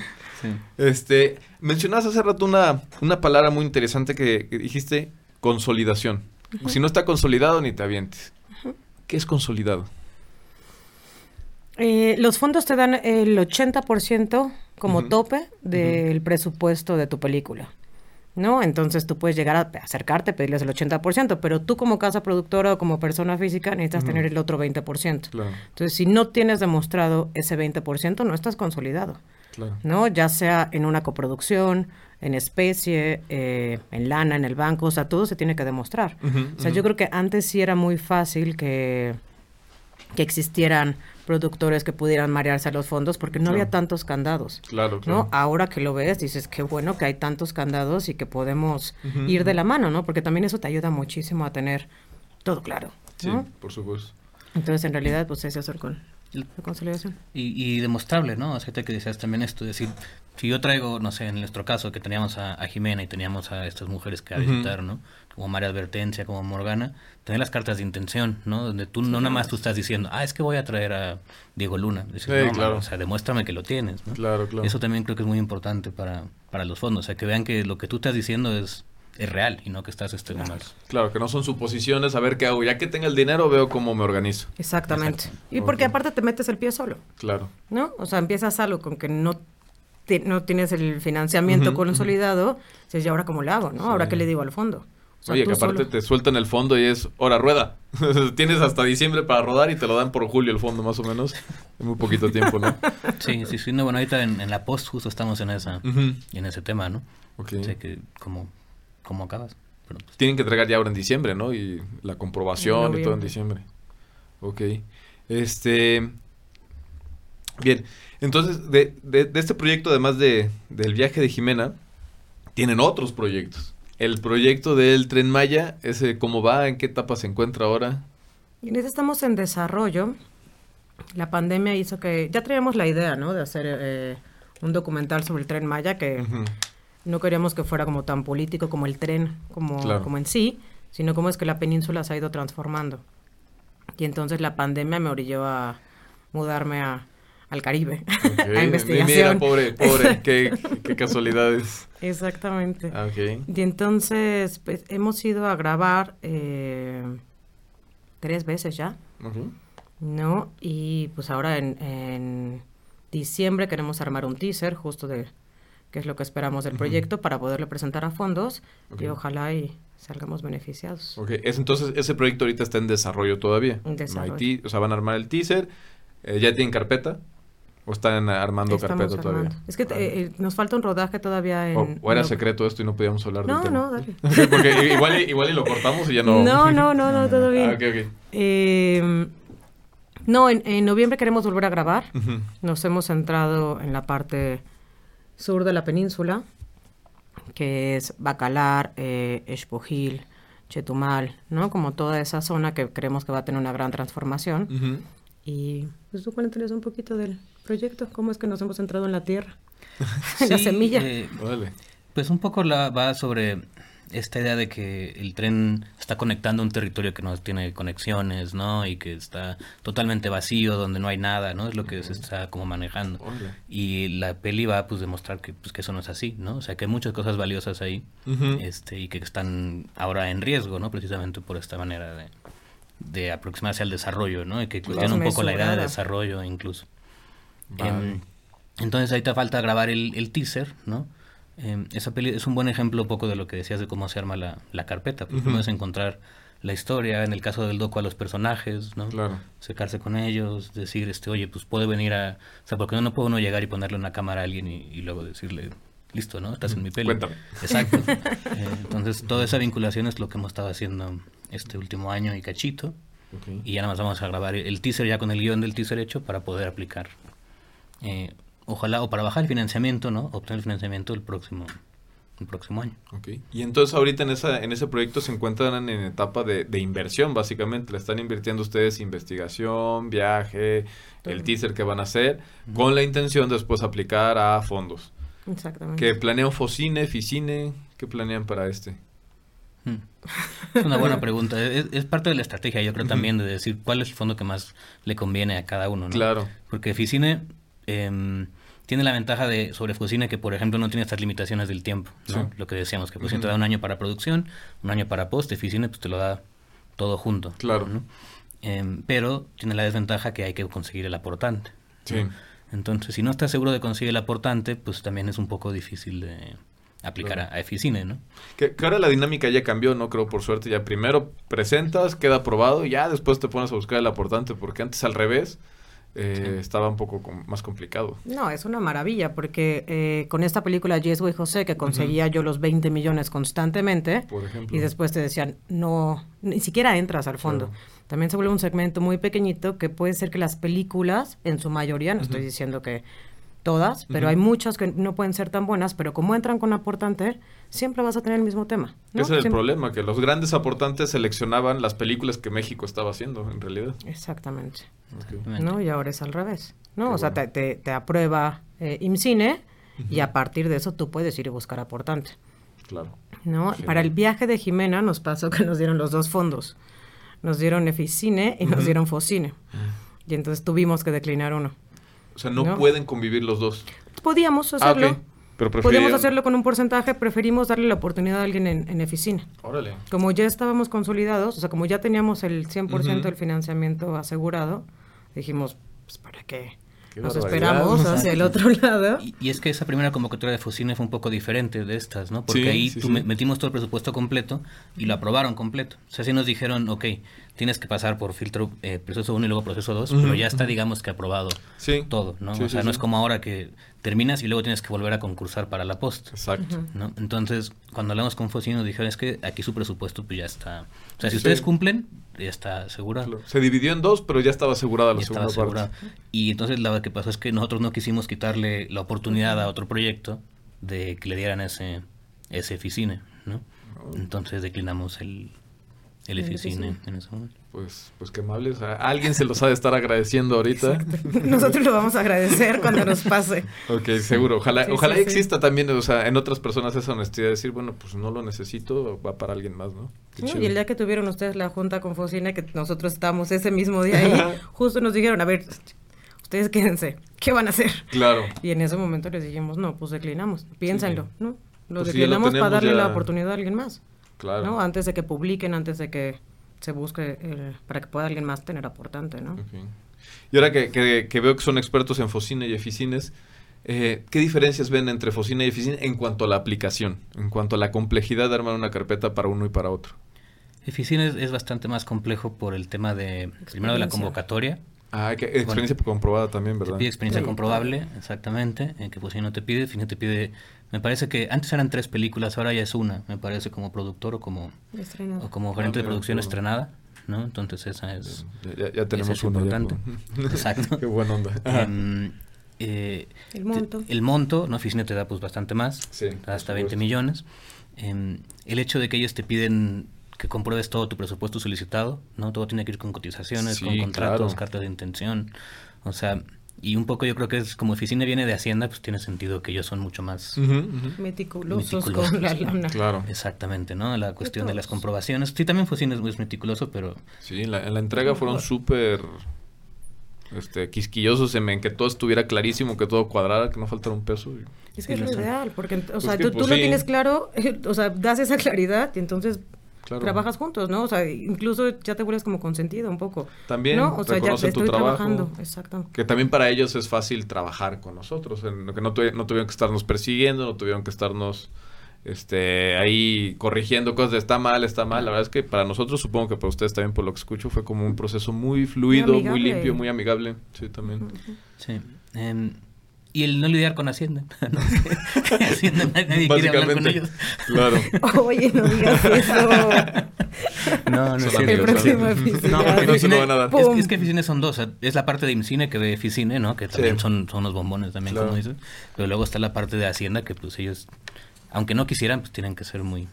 [SPEAKER 1] Este, mencionabas hace rato una, una palabra muy interesante que, dijiste, consolidación. Si no está consolidado, ni te avientes. ¿Qué es consolidado?
[SPEAKER 3] Eh, los fondos te dan el 80% como tope del presupuesto de tu película. ¿No? Entonces tú puedes llegar a acercarte, pedirles el 80%, pero tú como casa productora o como persona física necesitas tener el otro 20%. Entonces, si no tienes demostrado ese 20%, no estás consolidado, ¿no? Ya sea en una coproducción, en especie, eh, en lana, en el banco, o sea, todo se tiene que demostrar. o sea, yo creo que antes sí era muy fácil que, que existieran productores que pudieran marearse a los fondos porque no había tantos candados.
[SPEAKER 1] Claro, claro.
[SPEAKER 3] ¿no? Ahora que lo ves, dices qué bueno que hay tantos candados y que podemos ir de la mano, ¿no? Porque también eso te ayuda muchísimo a tener todo claro.
[SPEAKER 1] Sí, por supuesto.
[SPEAKER 3] Entonces, en realidad, pues es hacer con la consolidación.
[SPEAKER 2] Y, y demostrable, ¿no? Hacerte que decías también esto, decir, si yo traigo, no sé, en nuestro caso, que teníamos a, Jimena y teníamos a estas mujeres que a visitar, ¿no? Como María Advertencia, como Morgana, tener las cartas de intención, ¿no? Donde tú no nada más tú estás diciendo, ah, es que voy a traer a Diego Luna. Dices, no, claro. o sea, demuéstrame que lo tienes, ¿no?
[SPEAKER 1] Claro, claro.
[SPEAKER 2] Eso también creo que es muy importante para, para los fondos, o sea, que vean que lo que tú estás diciendo es es real y no que estás este
[SPEAKER 1] claro. claro, que no son suposiciones, a ver qué hago. Ya que tenga el dinero, veo cómo me organizo.
[SPEAKER 3] Exactamente. Y porque aparte te metes el pie solo.
[SPEAKER 1] Claro.
[SPEAKER 3] ¿No? O sea, empiezas algo con que no no tienes el financiamiento consolidado, dices, ¿y ahora cómo lo hago? ¿no? ¿Ahora qué le digo al fondo?
[SPEAKER 1] Oye, que aparte te sueltan el fondo y es hora rueda. Tienes hasta diciembre para rodar y te lo dan por julio el fondo, más o menos. En muy poquito tiempo, ¿no?
[SPEAKER 2] Sí, sí, sí. No, bueno, ahorita en, la post justo estamos en esa en ese tema, ¿no?
[SPEAKER 1] Ok.
[SPEAKER 2] O sea, que como, como acabas.
[SPEAKER 1] Pues Tienen que entregar ya ahora en diciembre, ¿no? Y la comprobación y todo en diciembre. Ok. Este Bien, entonces de, de, este proyecto, además de, del viaje de Jimena, tienen otros proyectos. El proyecto del Tren Maya, ese cómo va, en qué etapa se encuentra ahora.
[SPEAKER 3] En ese estamos en desarrollo. La pandemia hizo que ya traíamos la idea, ¿no? De hacer eh, un documental sobre el Tren Maya que no queríamos que fuera como tan político como el tren, como, como en sí, sino como es que la península se ha ido transformando. Y entonces la pandemia me orilló a mudarme a, al Caribe, a investigación.
[SPEAKER 1] Mira, pobre, pobre, qué, qué, casualidades.
[SPEAKER 3] Exactamente. Ah, y entonces pues, hemos ido a grabar eh, tres veces ya, ¿no? Y pues ahora en, en, diciembre queremos armar un teaser justo de qué es lo que esperamos del proyecto para poderlo presentar a fondos y ojalá y salgamos beneficiados.
[SPEAKER 1] Ok, es, entonces ese proyecto ahorita está en desarrollo todavía. En desarrollo. o sea, van a armar el teaser, eh, ya tienen carpeta. ¿O están armando carpeta todavía?
[SPEAKER 3] Es que eh, eh, nos falta un rodaje todavía en...
[SPEAKER 1] ¿O, era secreto esto y no podíamos hablar
[SPEAKER 3] no,
[SPEAKER 1] del
[SPEAKER 3] tema? No, dale.
[SPEAKER 1] Porque igual, igual y lo cortamos y ya no...
[SPEAKER 3] No, no, no, no todo bien. Ah, okay, okay. Eh, no, en, noviembre queremos volver a grabar. Nos hemos centrado en la parte sur de la península, que es Bacalar, eh, Espojil, Chetumal, ¿no? Como toda esa zona que creemos que va a tener una gran transformación. Y pues tú cuéntales un poquito del proyecto, cómo es que nos hemos centrado en la tierra, en la semilla. Eh,
[SPEAKER 2] pues un poco la, va sobre esta idea de que el tren está conectando un territorio que no tiene conexiones, ¿no? Y que está totalmente vacío, donde no hay nada, ¿no? Es lo que se está como manejando. Y la peli va a pues, demostrar que, pues, que eso no es así, ¿no? O sea, que hay muchas cosas valiosas ahí este, y que están ahora en riesgo, ¿no? Precisamente por esta manera de, de aproximarse al desarrollo, ¿no? Y que cuestiona un poco la idea de desarrollo incluso. Em, entonces ahí te falta grabar el, el teaser, ¿no? Em, esa peli es un buen ejemplo un poco de lo que decías de cómo se arma la, la carpeta. Pues puedes encontrar la historia, en el caso del docu a los personajes, ¿no? Claro. Secarse con ellos, decir, este, oye, pues puede venir a... O sea, porque no puede uno llegar y ponerle una cámara a alguien y, luego decirle, listo, ¿no? Estás en mi peli.
[SPEAKER 1] Cuéntame.
[SPEAKER 2] Exacto. Eh, entonces, toda esa vinculación es lo que hemos estado haciendo este último año y cachito. Y ya nada más vamos a grabar el teaser ya con el guion del teaser hecho para poder aplicar eh, ojalá, o para bajar el financiamiento, ¿no? Obtener el financiamiento el próximo, el próximo año.
[SPEAKER 1] Okay. Y entonces ahorita en, esa, en ese proyecto se encuentran en etapa de, de inversión, básicamente. Le están invirtiendo ustedes investigación, viaje, el teaser que van a hacer, con la intención de después aplicar a fondos.
[SPEAKER 3] Exactamente.
[SPEAKER 1] ¿Qué planean Focine, Ficine? ¿Qué planean para este?
[SPEAKER 2] Hmm. Es una buena pregunta. Es, parte de la estrategia, yo creo, también, de decir cuál es el fondo que más le conviene a cada uno. ¿no?
[SPEAKER 1] Claro.
[SPEAKER 2] Porque Ficine eh, tiene la ventaja de sobre que, por ejemplo, no tiene estas limitaciones del tiempo, ¿no? Lo que decíamos, que Focine te da un año para producción, un año para post, Focine pues te lo da todo junto.
[SPEAKER 1] Claro.
[SPEAKER 2] Em, pero tiene la desventaja que hay que conseguir el aportante. Sí. Entonces, si no estás seguro de conseguir el aportante, pues también es un poco difícil de aplicar a, Eficine, ¿no?
[SPEAKER 1] Que, que, ahora la dinámica ya cambió, ¿no? Creo, por suerte, ya primero presentas, queda aprobado, y ya después te pones a buscar el aportante, porque antes al revés eh, estaba un poco más complicado.
[SPEAKER 3] No, es una maravilla, porque eh, con esta película Yes José, que conseguía yo los 20 millones constantemente, y después te decían, no, ni siquiera entras al fondo. También se vuelve un segmento muy pequeñito que puede ser que las películas, en su mayoría, no estoy diciendo que todas, pero hay muchas que no pueden ser tan buenas, pero como entran con aportante, siempre vas a tener el mismo tema.
[SPEAKER 1] Ese es el problema, que los grandes aportantes seleccionaban las películas que México estaba haciendo, en realidad.
[SPEAKER 3] Exactamente. ¿No? Y ahora es al revés. ¿no? o sea, te, te, aprueba eh, IMCINE y a partir de eso tú puedes ir y buscar aportante.
[SPEAKER 1] Claro.
[SPEAKER 3] ¿No? Para el viaje de Jimena nos pasó que nos dieron los dos fondos. Nos dieron Eficine y nos dieron Focine. Y entonces tuvimos que declinar uno.
[SPEAKER 1] O sea, no, pueden convivir los dos.
[SPEAKER 3] Podíamos ah, hacerlo. Pero Podíamos hacerlo con un porcentaje, preferimos darle la oportunidad a alguien en, en Eficina.
[SPEAKER 1] Órale.
[SPEAKER 3] Como ya estábamos consolidados, o sea, como ya teníamos el 100% del financiamiento asegurado, dijimos, pues para qué nos esperamos hacia el otro lado.
[SPEAKER 2] Y, es que esa primera convocatoria de Focine fue un poco diferente de estas, ¿no? Porque ahí metimos todo el presupuesto completo y lo aprobaron completo. O sea, sí nos dijeron, ok, tienes que pasar por filtro eh, proceso 1 y luego proceso 2, pero ya está, digamos que aprobado todo, ¿no? o sea, no es como ahora que terminas y luego tienes que volver a concursar para la post.
[SPEAKER 1] Exacto.
[SPEAKER 2] ¿no? Entonces, cuando hablamos con Fosino, nos dijeron, es que aquí su presupuesto pues ya está... O sea, si ustedes cumplen, ya está asegurado.
[SPEAKER 1] Se dividió en dos, pero ya estaba asegurada la segunda parte.
[SPEAKER 2] Y entonces la que pasó es que nosotros no quisimos quitarle la oportunidad a otro proyecto de que le dieran ese, ese oficina, ¿no? Oh. Entonces declinamos el, el oficina en ese momento.
[SPEAKER 1] Pues, pues qué amables. alguien se los ha de estar agradeciendo ahorita.
[SPEAKER 3] Nosotros lo vamos a agradecer cuando nos pase.
[SPEAKER 1] ok, seguro. Ojalá, ojalá exista también, o sea, en otras personas esa honestidad de decir, bueno, pues no lo necesito, va para alguien más, ¿no?
[SPEAKER 3] y el día que tuvieron ustedes la junta con Focine, que nosotros estábamos ese mismo día ahí, justo nos dijeron, a ver, ustedes quédense, ¿qué van a hacer?
[SPEAKER 1] Claro.
[SPEAKER 3] Y en ese momento les dijimos, no, pues declinamos, piénsenlo, ¿no? Lo pues declinamos para darle la oportunidad a alguien más. Claro. ¿no? Antes de que publiquen, antes de que se busque para que pueda alguien más tener aportante, ¿no?
[SPEAKER 1] Y ahora que, que, veo que son expertos en Focine y Eficines, eh, ¿qué diferencias ven entre Focine y Eficines en cuanto a la aplicación, en cuanto a la complejidad de armar una carpeta para uno y para otro?
[SPEAKER 2] Eficines es bastante más complejo por el tema de, primero de la convocatoria,
[SPEAKER 1] Ah, que experiencia comprobada también, ¿verdad?
[SPEAKER 2] pide experiencia comprobable, exactamente, en que pues si no te pide, si no te pide, me parece que antes eran tres películas, ahora ya es una, me parece como productor o como o como gerente de ah, producción estrenada, ¿no? Entonces esa es
[SPEAKER 1] ya, tenemos una
[SPEAKER 2] importante. Exacto.
[SPEAKER 1] Qué buena onda.
[SPEAKER 3] Em, eh, el monto.
[SPEAKER 2] el monto, ¿no? Oficina te da pues bastante más, sí, hasta 20 millones. Eh, el hecho de que ellos te piden que compruebes todo tu presupuesto solicitado, ¿no? Todo tiene que ir con cotizaciones, con contratos, cartas de intención, o sea, y un poco yo creo que es como oficina viene de Hacienda, pues tiene sentido que ellos son mucho más
[SPEAKER 3] Meticulosos, con la lana.
[SPEAKER 1] Claro.
[SPEAKER 2] Exactamente, ¿no? La cuestión de las comprobaciones. Sí, también Focina es muy meticuloso, pero...
[SPEAKER 1] Sí, en la, entrega fueron súper este, quisquillosos en, que todo estuviera clarísimo, que todo cuadrara, que no faltara un peso.
[SPEAKER 3] Es que es lo ideal, porque, o pues sea, tú, pues lo tienes claro, o sea, das esa claridad y entonces trabajas juntos, ¿no? O sea, incluso ya te vuelves como consentido un poco.
[SPEAKER 1] También
[SPEAKER 3] ¿no?
[SPEAKER 1] O sea, ya estoy trabajando. Exacto. Que también para ellos es fácil trabajar con nosotros, en lo que no, no tuvieron que estarnos persiguiendo, no tuvieron que estarnos este ahí corrigiendo cosas de está mal, está mal. La verdad es que para nosotros, supongo que para ustedes también por lo que escucho, fue como un proceso muy fluido, muy, limpio, muy amigable. Sí, también.
[SPEAKER 2] Sí. Em, y el no lidiar con Hacienda. Hacienda nadie quiere hablar con ellos.
[SPEAKER 1] Claro.
[SPEAKER 3] Oye, no digas eso.
[SPEAKER 2] No, no es
[SPEAKER 3] El próximo
[SPEAKER 2] No, porque no, nada. Es, es, que Eficine son dos. Es la parte de IMCINE que de Eficine, ¿no? Que también son, son unos bombones también, como dices. Pero luego está la parte de Hacienda que pues ellos, aunque no quisieran, pues tienen que ser muy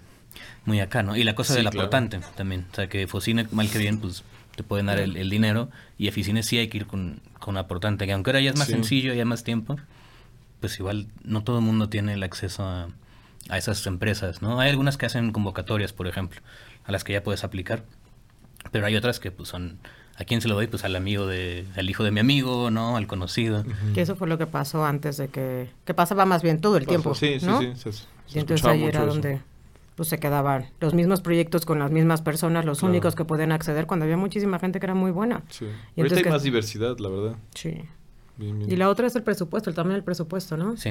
[SPEAKER 2] muy acá, ¿no? Y la cosa del aportante también. O sea, que Focine, mal que bien, pues te pueden dar el, dinero y Eficine sí hay que ir con, con aportante, que aunque ahora ya es más sencillo, ya más tiempo, pues igual no todo el mundo tiene el acceso a, a esas empresas, ¿no? Hay algunas que hacen convocatorias, por ejemplo, a las que ya puedes aplicar, pero hay otras que pues son ¿A quién se lo doy? Pues al amigo de, al hijo de mi amigo, ¿no? Al conocido.
[SPEAKER 3] Que eso fue lo que pasó antes de que, que pasaba más bien todo el tiempo.
[SPEAKER 1] Sí,
[SPEAKER 3] ¿no?
[SPEAKER 1] sí, sí.
[SPEAKER 3] y entonces ahí era donde pues se quedaban los mismos proyectos con las mismas personas, los únicos que podían acceder cuando había muchísima gente que era muy buena.
[SPEAKER 1] Sí. Y Ahorita hay más diversidad, la verdad.
[SPEAKER 3] Sí. Y la otra es el presupuesto, el tamaño del presupuesto, ¿no?
[SPEAKER 2] Sí.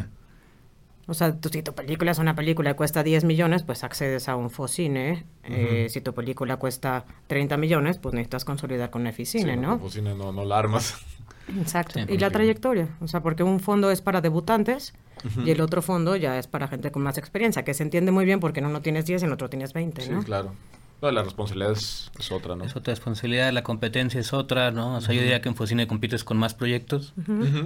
[SPEAKER 3] O sea, si tu película es una película y cuesta 10 millones, pues accedes a un Focine. eh, si tu película cuesta 30 millones, pues necesitas consolidar con Eficine, ¿no?
[SPEAKER 1] Focine no, no la armas.
[SPEAKER 3] Exacto. y la trayectoria. O sea, porque un fondo es para debutantes y el otro fondo ya es para gente con más experiencia, que se entiende muy bien porque en uno tienes 10 y en el otro tienes 20, ¿no?
[SPEAKER 1] Sí, claro la responsabilidad es, otra, ¿no?
[SPEAKER 2] Es otra responsabilidad, la competencia es otra, ¿no? O sea, yo diría que en Focine compites con más proyectos,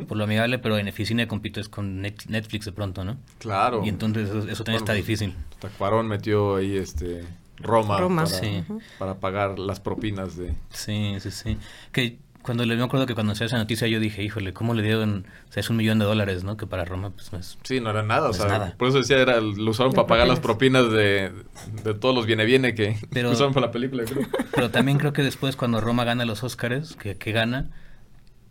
[SPEAKER 2] por lo amigable, pero en Eficine compites con Netflix de pronto, ¿no?
[SPEAKER 1] Claro.
[SPEAKER 2] Y entonces eso, también está difícil.
[SPEAKER 1] Tacuarón metió ahí este Roma, Roma para, sí. para pagar las propinas de...
[SPEAKER 2] Sí, sí, sí. Que cuando le me acuerdo que cuando se esa noticia yo dije, híjole, ¿cómo le dieron? O sea, es un millón de dólares, ¿no? Que para Roma, pues no es.
[SPEAKER 1] Sí, no era nada, o sea, por eso decía, era, lo usaron para pagar las propinas de, de todos los viene-viene que, usaron para la película, creo.
[SPEAKER 2] Pero también creo que después, cuando Roma gana los Oscars, que, que gana,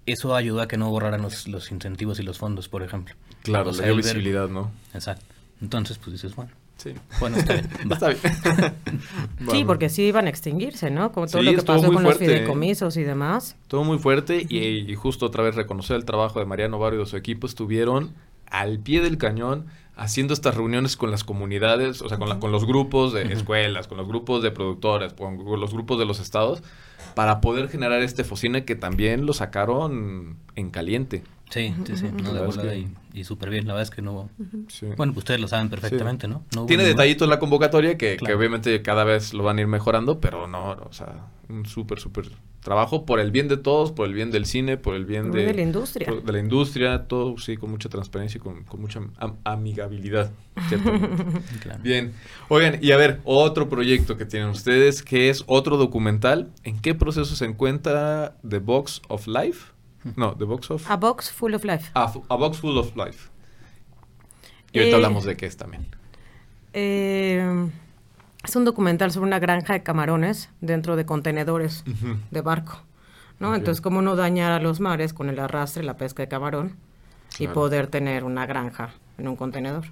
[SPEAKER 2] eso ayudó a que no borraran los, los incentivos y los fondos, por ejemplo.
[SPEAKER 1] Claro, la visibilidad, ¿no?
[SPEAKER 2] Exacto. Entonces, pues dices, bueno.
[SPEAKER 1] Sí.
[SPEAKER 2] Bueno, está bien.
[SPEAKER 1] está bien.
[SPEAKER 3] Sí, porque sí iban a extinguirse, ¿no? Como todo lo que pasó con los fideicomisos y demás.
[SPEAKER 1] Todo muy fuerte y, justo otra vez reconocer el trabajo de Mariano Barrio y de su equipo. Estuvieron al pie del cañón haciendo estas reuniones con las comunidades, o sea, con, la, con los grupos de escuelas, con los grupos de productores, con, los grupos de los estados, para poder generar este focine que también lo sacaron en caliente.
[SPEAKER 2] Sí, sí, sí, no, de y, súper bien, la verdad es que no... Bueno, pues ustedes lo saben perfectamente, ¿no?
[SPEAKER 1] Tiene detallitos la convocatoria que, que, obviamente cada vez lo van a ir mejorando, pero no, o sea, un súper, súper trabajo por el bien de todos, por el bien del cine, por el bien de,
[SPEAKER 3] la industria.
[SPEAKER 1] de la industria, todo, sí, con mucha transparencia y con, mucha amigabilidad. Bien. Oigan, y a ver, otro proyecto que tienen ustedes, que es otro documental. ¿En qué proceso se encuentra The Box of Life? No, The Box of...
[SPEAKER 3] A Box Full of Life.
[SPEAKER 1] A Box Full of Life. Y ahorita eh, hablamos de qué es también.
[SPEAKER 3] Eh es un documental sobre una granja de camarones dentro de contenedores de barco, ¿no? Entonces, cómo no dañar a los mares con el arrastre, la pesca de camarón y poder tener una granja en un contenedor.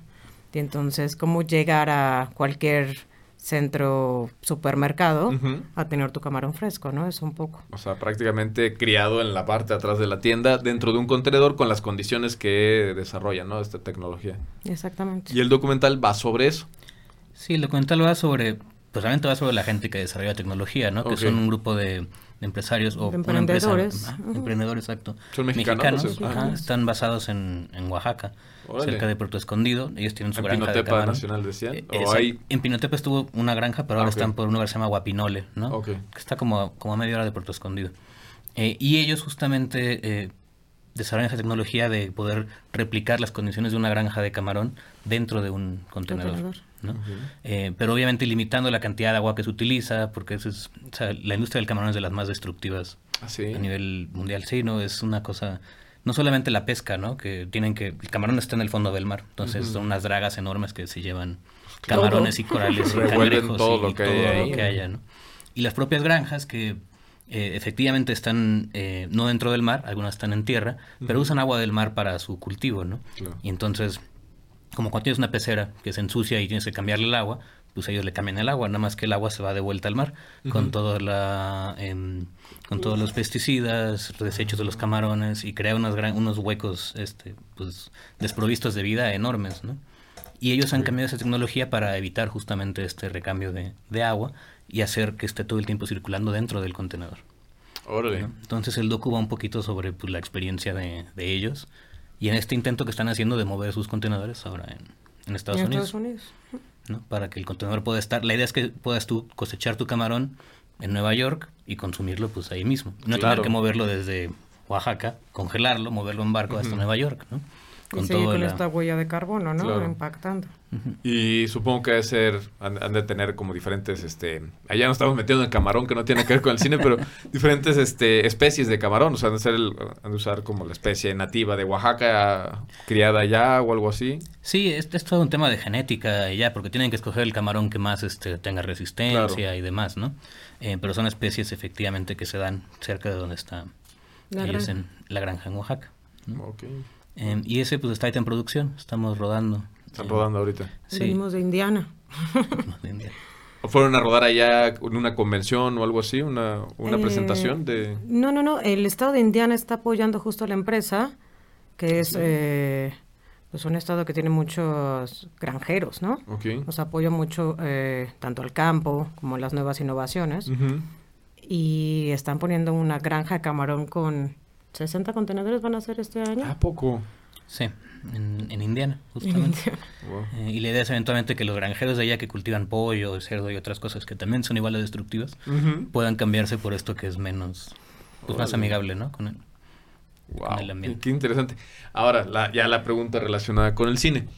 [SPEAKER 3] Y entonces, cómo llegar a cualquier centro supermercado a tener tu camarón fresco, ¿no? Es un poco.
[SPEAKER 1] O sea, prácticamente criado en la parte de atrás de la tienda, dentro de un contenedor con las condiciones que desarrolla, ¿no? Esta tecnología.
[SPEAKER 3] Exactamente.
[SPEAKER 1] Y el documental va sobre eso.
[SPEAKER 2] Sí, el documental va sobre, pues realmente va sobre la gente que desarrolla tecnología, ¿no? Que son un grupo de, empresarios o
[SPEAKER 3] emprendedores.
[SPEAKER 2] emprendedores, exacto.
[SPEAKER 1] Son mexicanos.
[SPEAKER 2] están basados en, en Oaxaca, cerca de Puerto Escondido. Ellos tienen su
[SPEAKER 1] ¿En
[SPEAKER 2] granja
[SPEAKER 1] Pinotepa
[SPEAKER 2] de
[SPEAKER 1] Nacional decían?
[SPEAKER 2] Eh, en Pinotepa estuvo una granja, pero ahora ah, están por un lugar que se llama Guapinole, ¿no? Que está como, como a media hora de Puerto Escondido. Eh, y ellos justamente eh, desarrollan esa tecnología de poder replicar las condiciones de una granja de camarón dentro de un contenedor. Eh, pero obviamente limitando la cantidad de agua que se utiliza, porque es, la industria del camarón es de las más destructivas
[SPEAKER 1] ah,
[SPEAKER 2] a nivel mundial. Sí, ¿no? Es una cosa... No solamente la pesca, ¿no? Que tienen que... El camarón está en el fondo del mar, entonces son unas dragas enormes que se llevan camarones y corales y cangrejos todo, lo, que todo lo que haya, ¿no? Y las propias granjas que eh, efectivamente están eh, no dentro del mar, algunas están en tierra, pero usan agua del mar para su cultivo, ¿no? Y entonces, como cuando tienes una pecera que se ensucia y tienes que cambiarle el agua, pues ellos le cambian el agua, nada más que el agua se va de vuelta al mar con toda la con todos los pesticidas, desechos de los camarones y crea unos, unos huecos este pues desprovistos de vida enormes, ¿no? Y ellos han cambiado esa tecnología para evitar justamente este recambio de, de agua y hacer que esté todo el tiempo circulando dentro del contenedor.
[SPEAKER 1] Órale.
[SPEAKER 2] Entonces el docu va un poquito sobre pues, la experiencia de, ellos y en este intento que están haciendo de mover sus contenedores ahora en, Estados Unidos.
[SPEAKER 3] Estados Unidos.
[SPEAKER 2] ¿No? Para que el contenedor pueda estar... La idea es que puedas tú cosechar tu camarón en Nueva York y consumirlo pues ahí mismo. No tener que moverlo desde Oaxaca, congelarlo, moverlo en barco hasta Nueva York, ¿no?
[SPEAKER 3] Con, con esta huella de carbono, ¿no? Impactando.
[SPEAKER 1] Y supongo que debe ser, han, de tener como diferentes, este, allá nos estamos metiendo en camarón que no tiene que ver con el cine, pero diferentes este, especies de camarón, o sea, han de, ser han de usar como la especie nativa de Oaxaca, criada allá o algo así.
[SPEAKER 2] Sí, es, es todo un tema de genética y ya, porque tienen que escoger el camarón que más este, tenga resistencia y demás, ¿no? Eh, pero son especies efectivamente que se dan cerca de donde está la, granja. En la granja en Oaxaca. Em, y ese pues está ahí en producción, estamos rodando.
[SPEAKER 1] Están rodando ahorita.
[SPEAKER 3] Sí. Venimos de Indiana.
[SPEAKER 1] ¿O fueron a rodar allá en una convención o algo así? ¿Una, una eh, presentación de...?
[SPEAKER 3] No, no, no. El estado de Indiana está apoyando justo a la empresa, que es eh, pues un estado que tiene muchos granjeros, ¿no? Nos apoya mucho eh, tanto al campo como las nuevas innovaciones. Y están poniendo una granja de camarón con 60 contenedores van a ser este año.
[SPEAKER 1] ¿A poco?
[SPEAKER 2] Sí, en, Indiana, justamente. Eh, y la idea es eventualmente que los granjeros de allá que cultivan pollo, cerdo y otras cosas que también son igual de destructivas, puedan cambiarse por esto que es menos, pues más amigable, ¿no? Con el,
[SPEAKER 1] wow, ambiente. Qué, interesante. Ahora, ya la pregunta relacionada con el cine.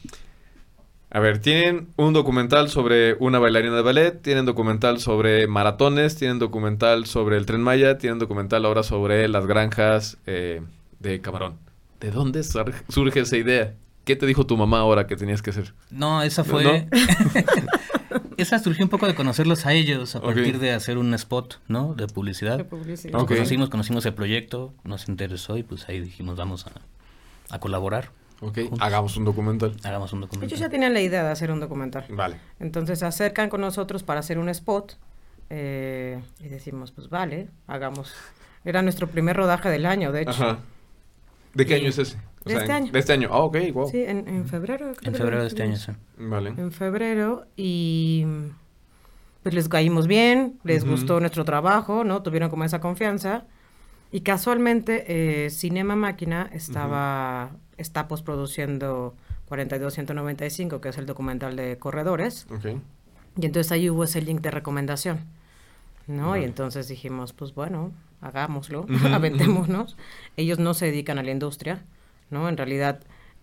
[SPEAKER 1] A ver, tienen un documental sobre una bailarina de ballet, tienen documental sobre maratones, tienen documental sobre el tren Maya, tienen documental ahora sobre las granjas eh, de camarón. ¿De dónde surge esa idea? ¿Qué te dijo tu mamá ahora que tenías que hacer?
[SPEAKER 2] No, esa fue... esa surgió un poco de conocerlos a ellos a partir de hacer un spot, ¿no? De publicidad. De publicidad. conocimos, conocimos el proyecto, nos interesó y pues ahí dijimos vamos a colaborar.
[SPEAKER 1] Ok, hagamos un documental.
[SPEAKER 2] Hagamos un documental.
[SPEAKER 3] Ellos ya tenían la idea de hacer un documental.
[SPEAKER 1] Vale.
[SPEAKER 3] Entonces se acercan con nosotros para hacer un spot eh, y decimos, pues vale, hagamos. Era nuestro primer rodaje del año, de hecho. Ajá.
[SPEAKER 1] ¿De qué año es ese?
[SPEAKER 3] de este año.
[SPEAKER 1] De este año. Ah, ok, wow.
[SPEAKER 3] Sí, en, febrero.
[SPEAKER 2] en febrero de este año, sí.
[SPEAKER 1] Vale.
[SPEAKER 3] En febrero y pues les caímos bien, les gustó nuestro trabajo, ¿no? Tuvieron como esa confianza. Y casualmente eh, Cinema Máquina estaba, está posproduciendo 42195, que es el documental de corredores.
[SPEAKER 1] Okay.
[SPEAKER 3] Y entonces ahí hubo ese link de recomendación, ¿no? Y entonces dijimos, pues bueno, hagámoslo, aventémonos. Ellos no se dedican a la industria, ¿no? En realidad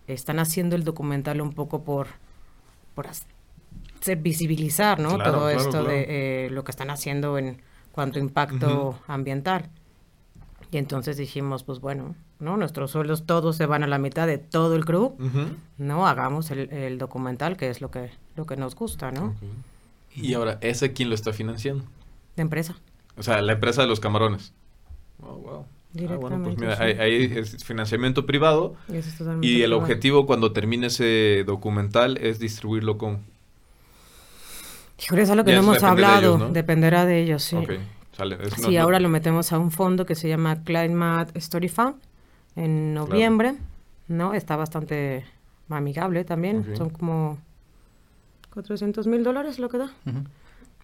[SPEAKER 3] están haciendo el documental un poco por, por hacer visibilizar, ¿no? Todo esto de eh, lo que están haciendo en cuanto a impacto ambiental. Y entonces dijimos, pues bueno, ¿no? Nuestros sueldos todos se van a la mitad de todo el crew, ¿no? Hagamos el, documental, que es lo que, lo que nos gusta, ¿no?
[SPEAKER 1] Y ahora, ¿ese quién lo está financiando?
[SPEAKER 3] La empresa.
[SPEAKER 1] O sea, la empresa de los camarones. Wow, wow. Ah, bueno, pues mira, ahí, es financiamiento privado y, el objetivo cuando termine ese documental es distribuirlo con...
[SPEAKER 3] Híjole, es algo que no hemos hablado, dependerá de ellos, sí. sí, ahora lo metemos a un fondo que se llama Climate Story Fund en noviembre, ¿no? Está bastante amigable también, son como 400 mil dólares lo que da.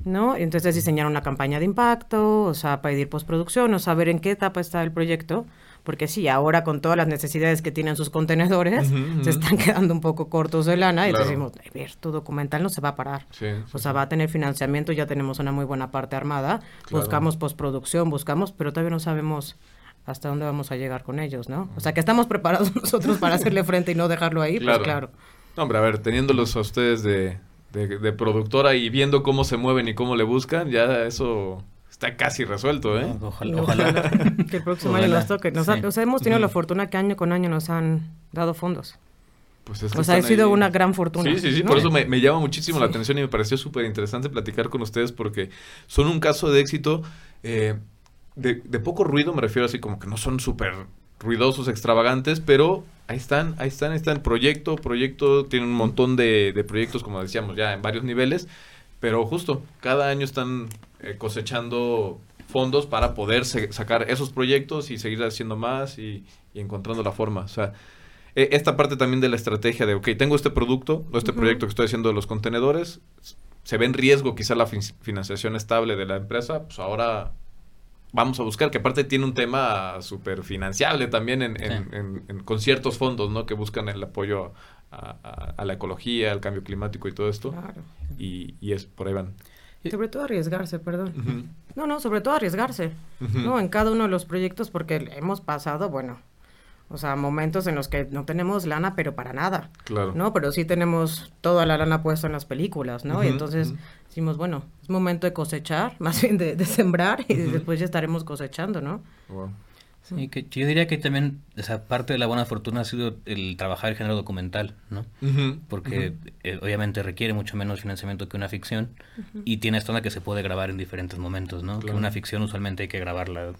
[SPEAKER 3] ¿no? Entonces diseñar una campaña de impacto, o sea, pedir postproducción, o saber en qué etapa está el proyecto, porque sí, ahora con todas las necesidades que tienen sus contenedores, se están quedando un poco cortos de lana, y decimos, a ver, tu documental no se va a parar. o sea, va a tener financiamiento, ya tenemos una muy buena parte armada, buscamos postproducción, buscamos, pero todavía no sabemos hasta dónde vamos a llegar con ellos, ¿no? O sea, que estamos preparados nosotros para hacerle frente y no dejarlo ahí, pues claro.
[SPEAKER 1] hombre, a ver, teniéndolos a ustedes de, de, productora y viendo cómo se mueven y cómo le buscan, ya eso está casi resuelto, ¿eh?
[SPEAKER 3] ojalá, que el próximo año nos toque. Nos hemos tenido la fortuna que año con año nos han dado fondos. Pues o sea, ha sido una gran fortuna.
[SPEAKER 1] Sí, sí, sí, por eso me, llama muchísimo la atención y me pareció súper interesante platicar con ustedes porque son un caso de éxito eh, de, de, poco ruido, me refiero así como que no son súper ruidosos, extravagantes, pero ahí están, ahí están, ahí están. Proyecto, proyecto, tienen un montón de, de proyectos, como decíamos, ya en varios niveles, pero justo, cada año están eh, cosechando fondos para poder sacar esos proyectos y seguir haciendo más y, encontrando la forma. O sea, e, esta parte también de la estrategia de, ok, tengo este producto, o este proyecto que estoy haciendo de los contenedores, se ve en riesgo quizá la financiación estable de la empresa, pues ahora vamos a buscar, que aparte tiene un tema súper financiable también en, con ciertos fondos, ¿no? Que buscan el apoyo a, la ecología, al cambio climático y todo esto. Claro. Y, y es, por ahí van.
[SPEAKER 3] Sobre todo arriesgarse, perdón. No, no, sobre todo arriesgarse, ¿no? En cada uno de los proyectos, porque hemos pasado, bueno, o sea, momentos en los que no tenemos lana, pero para nada. Claro. ¿No? Pero sí tenemos toda la lana puesta en las películas, ¿no? y entonces decimos, bueno, es momento de cosechar, más bien de, sembrar, y después ya estaremos cosechando, ¿no?
[SPEAKER 2] Sí, que yo diría que también esa parte de la buena fortuna ha sido el trabajar el género documental, ¿no? Porque eh, obviamente requiere mucho menos financiamiento que una ficción y tiene esta onda que se puede grabar en diferentes momentos, ¿no? Que una ficción usualmente hay que grabarla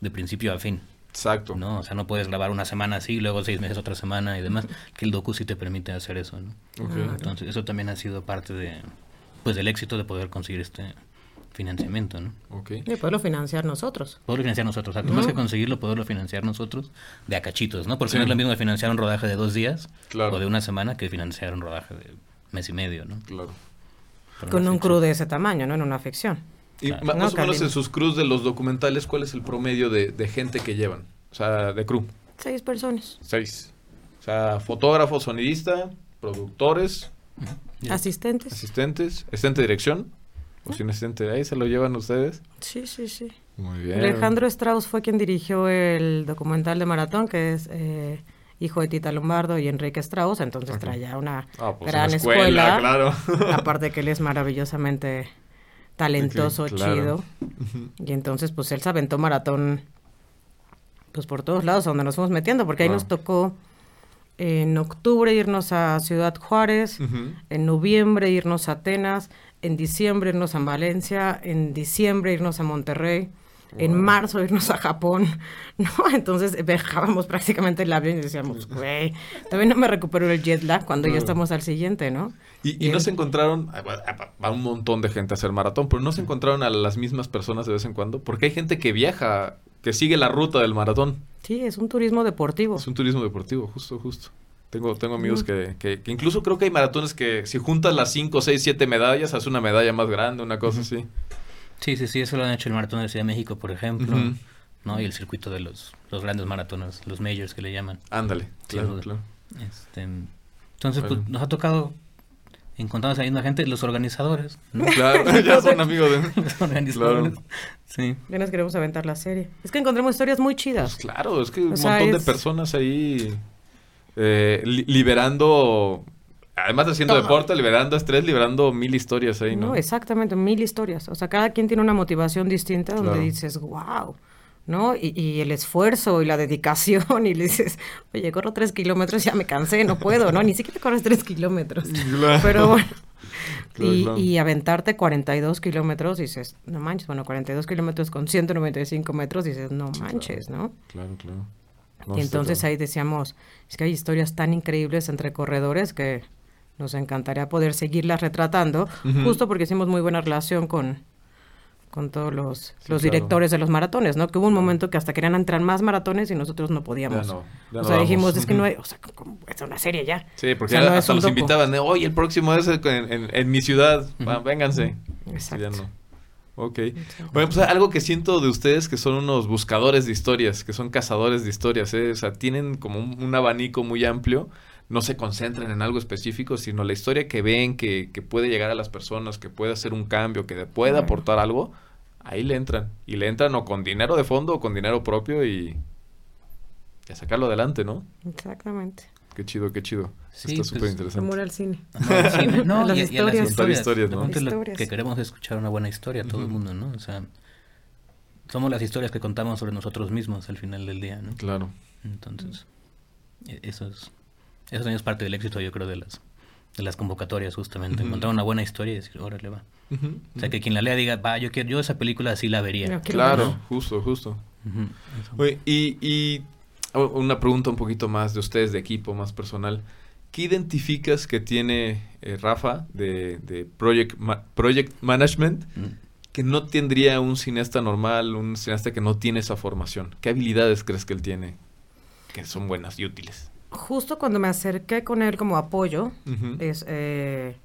[SPEAKER 2] de principio a fin.
[SPEAKER 1] Exacto.
[SPEAKER 2] ¿no? O sea, no puedes grabar una semana así, luego seis meses otra semana y demás, que el docu sí te permite hacer eso, ¿no? Entonces, eso también ha sido parte de, pues, del éxito de poder conseguir este financiamiento, ¿no?
[SPEAKER 3] Okay. Y poderlo financiar nosotros.
[SPEAKER 2] Poderlo financiar nosotros, o sea, más que conseguirlo, poderlo financiar nosotros de a cachitos, ¿no? Porque no es lo mismo de financiar un rodaje de dos días o de una semana que financiar un rodaje de mes y medio, ¿no?
[SPEAKER 1] Claro.
[SPEAKER 3] Con un crew de ese tamaño, ¿no? En una ficción.
[SPEAKER 1] Y más o menos en sus crews de los documentales, ¿cuál es el promedio de, gente que llevan? O sea, de crew.
[SPEAKER 3] Seis personas.
[SPEAKER 1] Seis. O sea, fotógrafo, sonidista, productores.
[SPEAKER 3] Asistentes.
[SPEAKER 1] Asistentes. Asistente de dirección. O sin asistente de ahí, ¿se lo llevan ustedes?
[SPEAKER 3] Sí, sí, sí.
[SPEAKER 1] Muy bien.
[SPEAKER 3] Alejandro Strauss fue quien dirigió el documental de Maratón, que es... Eh, hijo de Tita Lombardo y Enrique Strauss, entonces traía una ah, pues gran escuela, escuela. Claro. aparte que él es maravillosamente talentoso, chido. Y entonces, pues él se aventó maratón, pues por todos lados donde nos fuimos metiendo, porque ahí nos tocó en octubre irnos a Ciudad Juárez, en noviembre irnos a Atenas, en diciembre irnos a Valencia, en diciembre irnos a Monterrey, en marzo irnos a Japón, ¿no? Entonces viajábamos prácticamente el avión y decíamos, güey, todavía no me recupero el jet lag cuando ya estamos al siguiente, ¿no?
[SPEAKER 1] Y, y no se encontraron, va un montón de gente a hacer maratón, pero no se encontraron a las mismas personas de vez en cuando, porque hay gente que viaja, que sigue la ruta del maratón.
[SPEAKER 3] Sí, es un turismo deportivo.
[SPEAKER 1] Es un turismo deportivo, justo, justo. Tengo, tengo amigos que, que, incluso creo que hay maratones que si juntas las 5, 6, 7 medallas, hace una medalla más grande, una cosa así.
[SPEAKER 2] Sí, sí, sí, eso lo han hecho el Maratón de Ciudad de México, por ejemplo, ¿no? Y el circuito de los, los grandes maratones, los majors que le llaman.
[SPEAKER 1] Ándale, claro, claro.
[SPEAKER 2] Este, entonces, pues, nos ha tocado encontramos ahí una gente, los organizadores.
[SPEAKER 1] Claro, ya son amigos de los organizadores.
[SPEAKER 3] Sí. Ya nos queremos aventar la serie. Es que encontramos historias muy chidas.
[SPEAKER 1] Pues claro, es que un montón de personas ahí eh, liberando, además de haciendo deporte, liberando estrés, liberando mil historias ahí, ¿no? No,
[SPEAKER 3] exactamente, mil historias. O sea, cada quien tiene una motivación distinta donde dices, wow. ¿no? Y, el esfuerzo y la dedicación, y le dices, oye, corro tres kilómetros, ya me cansé, no puedo, ¿no? Ni siquiera corres tres kilómetros. Pero bueno. y, y, aventarte 42 kilómetros, dices, no manches, bueno, 42 kilómetros con 195 metros, dices, no manches, ¿no?
[SPEAKER 1] Claro, claro.
[SPEAKER 3] y entonces ahí decíamos, es que hay historias tan increíbles entre corredores que nos encantaría poder seguirlas retratando, justo porque hicimos muy buena relación con, con todos los, los directores de los maratones, ¿no? Que hubo un momento que hasta querían entrar más maratones y nosotros no podíamos. o sea, dijimos, es que no hay, o sea, es una serie ya.
[SPEAKER 1] Sí, porque hasta los invitaban, oye, el próximo es en, mi ciudad, vénganse. Exacto. Ok. Bueno, pues algo que siento de ustedes que son unos buscadores de historias, que son cazadores de historias, ¿eh? O sea, tienen como un, abanico muy amplio, no se concentran en algo específico, sino la historia que ven, que, que puede llegar a las personas, que puede hacer un cambio, que puede aportar algo, ahí le entran. Y le entran o con dinero de fondo o con dinero propio y, y a sacarlo adelante, ¿no?
[SPEAKER 3] Exactamente.
[SPEAKER 1] Qué chido, qué chido. Está pues, súper interesante.
[SPEAKER 3] Amor al cine. Amor al cine.
[SPEAKER 2] No, las, historias. las historias. ¿no? Lo que queremos es escuchar una buena historia, todo el mundo, ¿no? O sea, somos las historias que contamos sobre nosotros mismos al final del día, ¿no?
[SPEAKER 1] Claro.
[SPEAKER 2] Entonces, e, eso es, eso también es parte del éxito, yo creo, de las, de las convocatorias, justamente. Encontrar una buena historia y decir, órale, va. O sea, que quien la lea diga, va, yo, quiero, yo esa película sí la vería.
[SPEAKER 1] claro, justo, justo. y, y una pregunta un poquito más de ustedes, de equipo, más personal. ¿Qué identificas que tiene eh, Rafa de, de project, project Management mm. que no tendría un cineasta normal, un cineasta que no tiene esa formación? ¿Qué habilidades crees que él tiene que son buenas y útiles?
[SPEAKER 3] Justo cuando me acerqué con él como apoyo, es... Eh,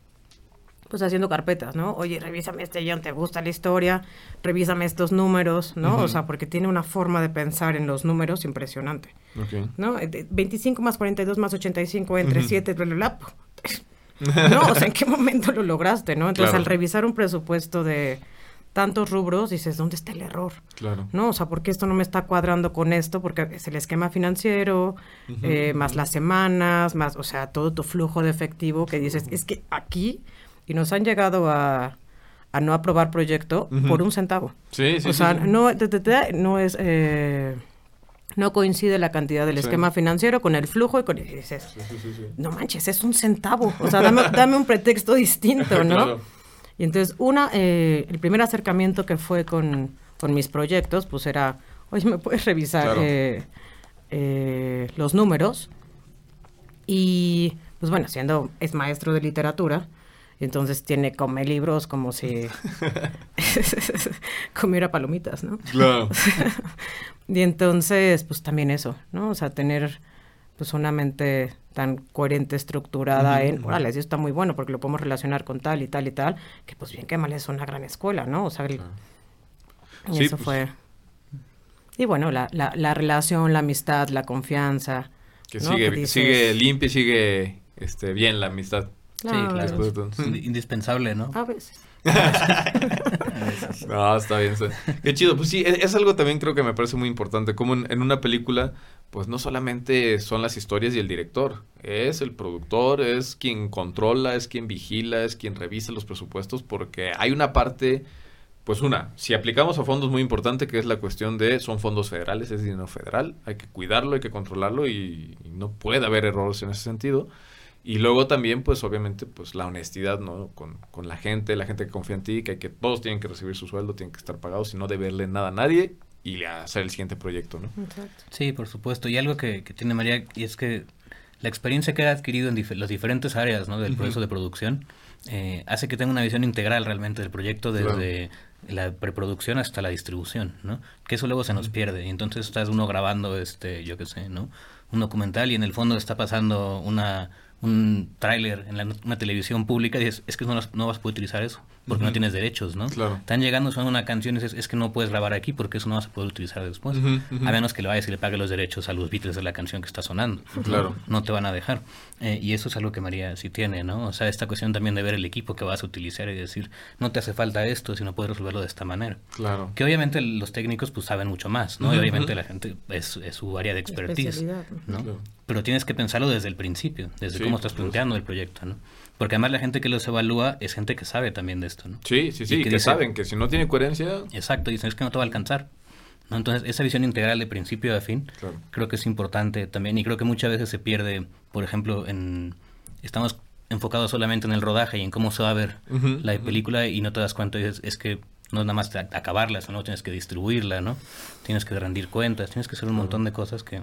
[SPEAKER 3] pues haciendo carpetas, ¿no? Oye, revísame este guion, ¿te gusta la historia? Revísame estos números, ¿no? O sea, porque tiene una forma de pensar en los números impresionante. ¿No? 25 más 42 más 85 entre 7, bla, bla, bla. no, o sea, ¿en qué momento lo lograste, no? Entonces, al revisar un presupuesto de tantos rubros, dices, ¿dónde está el error?
[SPEAKER 1] Claro.
[SPEAKER 3] ¿No? O sea, ¿por qué esto no me está cuadrando con esto? Porque es el esquema financiero, eh, más las semanas, más, o sea, todo tu flujo de efectivo que dices, es que aquí y nos han llegado a, a no aprobar proyecto por un centavo.
[SPEAKER 1] Sí, sí.
[SPEAKER 3] O sea, no, no es... Eh, no coincide la cantidad del esquema financiero con el flujo y con... Y dices, no manches, es un centavo. O sea, dame, dame un pretexto distinto, ¿no? Y entonces, una, eh, el primer acercamiento que fue con, con, mis proyectos, pues era, oye, ¿me puedes revisar eh, eh, los números? Y, pues bueno, siendo, es maestro de literatura, entonces tiene, come libros como si comiera palomitas, ¿no?
[SPEAKER 1] Claro.
[SPEAKER 3] y entonces, pues también eso, ¿no? O sea, tener pues una mente tan coherente, estructurada en, órale, eso está muy bueno porque lo podemos relacionar con tal y tal y tal, que pues bien que mal es una gran escuela, ¿no? O sea, y eso pues fue... Y bueno, la, la, la, relación, la amistad, la confianza.
[SPEAKER 1] Que sigue, sigue limpia y sigue este, bien la amistad
[SPEAKER 2] sí, claro. Indispensable, ¿no?
[SPEAKER 3] A veces.
[SPEAKER 1] no, está bien. Qué chido. Pues sí, e, es, algo también creo que me parece muy importante. Como en, una película, pues no solamente son las historias y el director. Es el productor, es quien controla, es quien vigila, es quien revisa los presupuestos. Porque hay una parte, pues una, si aplicamos a fondos muy importante, que es la cuestión de, son fondos federales, es dinero federal. Hay que cuidarlo, hay que controlarlo y no puede haber errores en ese sentido. Y luego también, pues obviamente, pues la honestidad, ¿no? Con, con, la gente, la gente que confía en ti, que, hay que todos tienen que recibir su sueldo, tienen que estar pagados y no deberle nada a nadie y hacer el siguiente proyecto, ¿no?
[SPEAKER 2] Sí, por supuesto. Y algo que, que tiene María, y es que la experiencia que he adquirido en las diferentes áreas ¿no? del proceso de producción eh, hace que tenga una visión integral realmente del proyecto desde la preproducción hasta la distribución, ¿no? Que eso luego se nos pierde y entonces estás uno grabando, este, yo qué sé, ¿no? Un documental y en el fondo está pasando una un tráiler en una televisión pública y dices, es que no, no vas a poder utilizar eso porque no tienes derechos, ¿no? Claro. Están llegando, son una canción y dices, es que no puedes grabar aquí porque eso no vas a poder utilizar después. A menos que le vayas y le pague los derechos a los Beatles de la canción que está sonando. Claro. No te van a dejar. Eh, y eso es algo que María sí tiene, ¿no? O sea, esta cuestión también de ver el equipo que vas a utilizar y decir, no te hace falta esto si no puedes resolverlo de esta manera. Claro. Que obviamente los técnicos pues saben mucho más, ¿no? Y obviamente la gente es, es, su área de expertise, ¿no? Pero tienes que pensarlo desde el principio, desde cómo estás planteando el proyecto, ¿no? Porque además la gente que los evalúa es gente que sabe también de esto, ¿no?
[SPEAKER 1] Sí, sí, sí, que, saben que si no tiene coherencia...
[SPEAKER 2] Exacto, dicen es que no te va a alcanzar. ¿No? Entonces, esa visión integral de principio a fin creo que es importante también y creo que muchas veces se pierde, por ejemplo, en estamos enfocados solamente en el rodaje y en cómo se va a ver la película y no te das cuenta, es, es que no es nada más acabarla, sino tienes que distribuirla, ¿no? Tienes que rendir cuentas, tienes que hacer un montón de cosas que,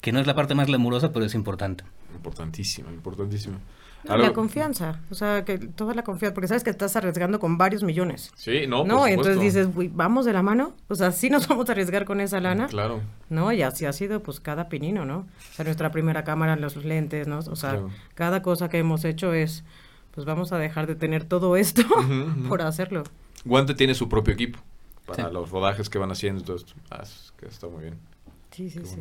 [SPEAKER 2] que no es la parte más glamurosa, pero es importante.
[SPEAKER 1] Importantísimo, importantísimo.
[SPEAKER 3] La confianza, o sea, que toda la confianza, porque sabes que estás arriesgando con varios millones.
[SPEAKER 1] Sí, no,
[SPEAKER 3] No, entonces dices, vamos de la mano, o sea, sí nos vamos a arriesgar con esa lana. Claro. No, y así ha sido, pues, cada pinino, ¿no? O sea, nuestra primera cámara, los lentes, ¿no? O sea, cada cosa que hemos hecho es, pues, vamos a dejar de tener todo esto por hacerlo.
[SPEAKER 1] Guante tiene su propio equipo para los rodajes que van haciendo, entonces, ah, que está muy bien.
[SPEAKER 3] Sí, sí, sí.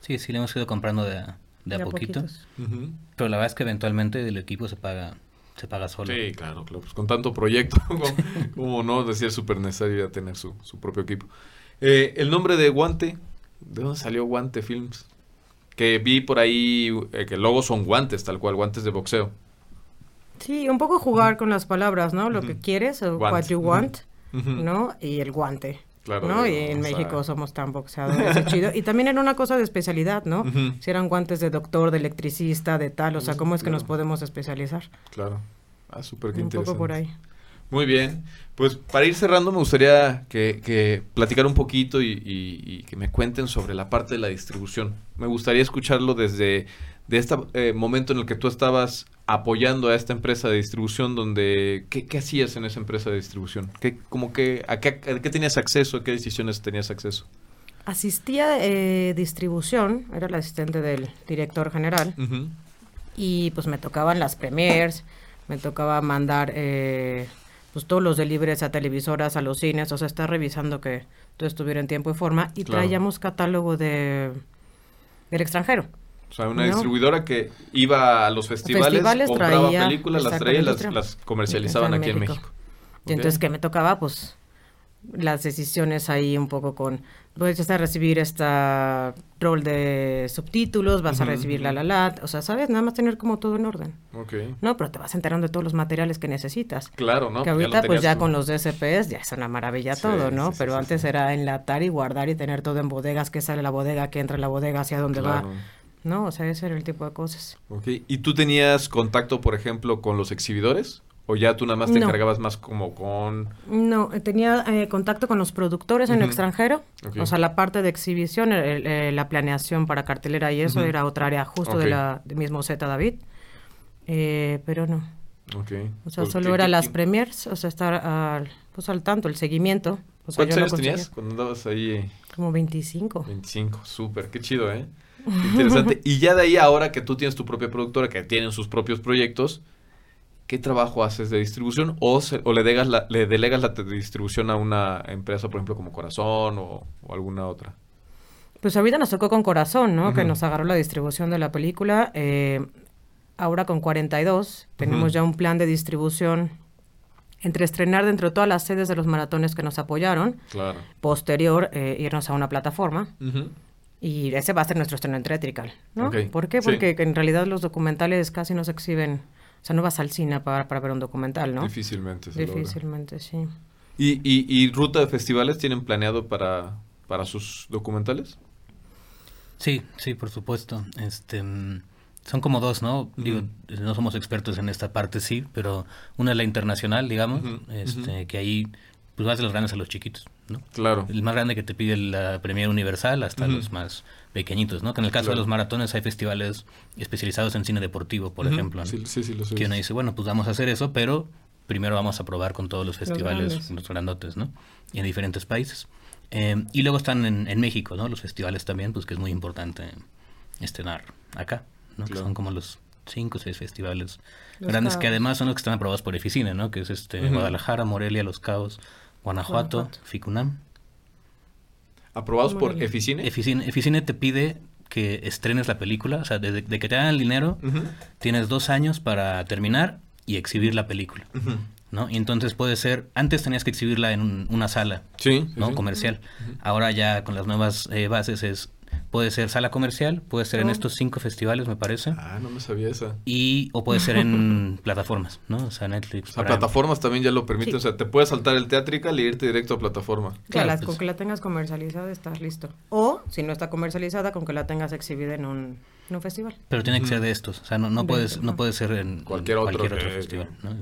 [SPEAKER 2] Sí, sí, le hemos ido comprando de de, a, poquito. Pero la verdad es que eventualmente el equipo se paga se paga solo.
[SPEAKER 1] Sí, claro, claro. Pues con tanto proyecto, como, no, decía súper necesario ya tener su, su propio equipo. Eh, el nombre de Guante, ¿de dónde salió Guante Films? Que vi por ahí eh, que el logo son guantes, tal cual, guantes de boxeo.
[SPEAKER 3] Sí, un poco jugar con las palabras, ¿no? Lo que quieres, o what you want, ¿no? Y el guante. ¿No? y en México somos tan boxeadores, chido. Y también era una cosa de especialidad, ¿no? Si eran guantes de doctor, de electricista, de tal, o sea, ¿cómo es que nos podemos especializar?
[SPEAKER 1] Claro. Ah, súper Un
[SPEAKER 3] poco por ahí.
[SPEAKER 1] Muy bien. Pues para ir cerrando me gustaría que, que platicar un poquito y, y, que me cuenten sobre la parte de la distribución. Me gustaría escucharlo desde de este eh, momento en el que tú estabas apoyando a esta empresa de distribución, donde ¿qué, hacías en esa empresa de distribución? ¿Qué, como que, a, qué, tenías acceso? ¿A qué decisiones tenías acceso?
[SPEAKER 3] Asistía eh, distribución, era la asistente del director general, y pues me tocaban las premiers, me tocaba mandar eh, pues todos los deliveries a televisoras, a los cines, o sea, estar revisando que todo estuviera en tiempo y forma, y traíamos catálogo de del extranjero.
[SPEAKER 1] O sea, una distribuidora que iba a los festivales, compraba películas, las traía y las, comercializaban aquí en México.
[SPEAKER 3] Y entonces que me tocaba, pues, las decisiones ahí un poco con, pues, a recibir esta rol de subtítulos, vas a recibir la la la, o sea, ¿sabes? Nada más tener como todo en orden. Ok. No, pero te vas enterando de todos los materiales que necesitas.
[SPEAKER 1] Claro, ¿no?
[SPEAKER 3] Que ahorita, pues, ya con los DSPs ya es una maravilla todo, ¿no? pero antes era enlatar y guardar y tener todo en bodegas, que sale la bodega, que entra la bodega, hacia dónde va ¿no? O sea, ese era el tipo de cosas.
[SPEAKER 1] Ok, ¿y tú tenías contacto, por ejemplo, con los exhibidores? ¿O ya tú nada más te encargabas más como con...?
[SPEAKER 3] No, tenía eh, contacto con los productores en el extranjero. O sea, la parte de exhibición, la planeación para cartelera y eso era otra área justo de la de mismo Z David. Eh, pero no. Okay. O sea, solo era las premiers, o sea, estar al, pues, al tanto, el seguimiento.
[SPEAKER 1] ¿Cuántos años tenías cuando andabas ahí?
[SPEAKER 3] Como 25.
[SPEAKER 1] 25, súper, qué chido, ¿eh? Interesante. y ya de ahí, ahora que tú tienes tu propia productora, que tienen sus propios proyectos, ¿qué trabajo haces de distribución? ¿O, o le, delegas la, le delegas la distribución a una empresa, por ejemplo, como Corazón o, alguna otra?
[SPEAKER 3] Pues ahorita nos tocó con Corazón, ¿no? Que nos agarró la distribución de la película. Eh, ahora con 42 tenemos ya un plan de distribución entre estrenar dentro de todas las sedes de los maratones que nos apoyaron. Claro. Posterior, eh, irnos a una plataforma. Y ese va a ser nuestro estreno en ¿no? ¿Por qué? Porque en realidad los documentales casi no se exhiben, o sea, no vas al cine para, para ver un documental, ¿no?
[SPEAKER 1] Difícilmente.
[SPEAKER 3] Se Difícilmente, sí.
[SPEAKER 1] ¿Y, y, ¿Y ruta de festivales tienen planeado para, para sus documentales?
[SPEAKER 2] Sí, sí, por supuesto. Este, mm, son como dos, ¿no? Digo, no somos expertos en esta parte, sí, pero una es la internacional, digamos, este, que ahí pues vas de los grandes a los chiquitos, ¿no?
[SPEAKER 1] Claro.
[SPEAKER 2] El más grande que te pide la Premier Universal hasta los más pequeñitos, ¿no? Que en el caso de los maratones hay festivales especializados en cine deportivo, por ejemplo, ¿no?
[SPEAKER 1] Sí, sí, sí, lo sé.
[SPEAKER 2] Que uno dice, bueno, pues vamos a hacer eso, pero primero vamos a probar con todos los festivales, los, grandotes, ¿no? Y en diferentes países. Eh, y luego están en, México, ¿no? Los festivales también, pues que es muy importante estrenar acá, ¿no? Que son como los cinco o seis festivales grandes que además son los que están aprobados por Eficine, ¿no? Que es este Guadalajara, Morelia, Los Cabos, Guanajuato, Ficunam.
[SPEAKER 1] ¿Aprobados por Eficine?
[SPEAKER 2] Eficine? te pide que estrenes la película, o sea, desde que te dan el dinero, tienes dos años para terminar y exhibir la película. ¿no? Y entonces puede ser, antes tenías que exhibirla en una sala, ¿no? Comercial. Ahora ya con las nuevas eh, bases es Puede ser sala comercial, puede ser en estos cinco festivales, me parece.
[SPEAKER 1] Ah, no me sabía esa.
[SPEAKER 2] Y, o puede ser en plataformas, ¿no? O sea, Netflix.
[SPEAKER 1] O plataformas también ya lo permiten. O sea, te puedes saltar el teatrical y irte directo a plataforma.
[SPEAKER 3] Claro, pues. con que la tengas comercializada estás listo. O, si no está comercializada, con que la tengas exhibida en un, un festival.
[SPEAKER 2] Pero tiene que ser de estos. O sea, no, no, puedes, no puede ser en
[SPEAKER 1] cualquier, otro,
[SPEAKER 2] festival. ¿no?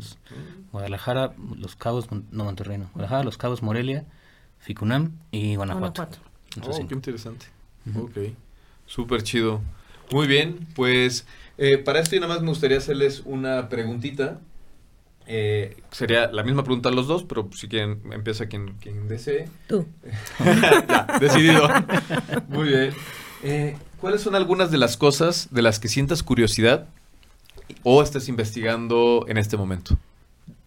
[SPEAKER 2] Guadalajara, Los Cabos, no Monterrey, no. Guadalajara, Los Cabos, Morelia, Ficunam y Guanajuato.
[SPEAKER 1] Guanajuato. oh, qué interesante. Ok, súper chido. Muy bien, pues eh, para esto y nada más me gustaría hacerles una preguntita. Eh, sería la misma pregunta a los dos, pero si quieren, empieza quien, quien desee.
[SPEAKER 3] Tú.
[SPEAKER 1] ya, decidido. Muy bien. Eh, ¿Cuáles son algunas de las cosas de las que sientas curiosidad o estás investigando en este momento?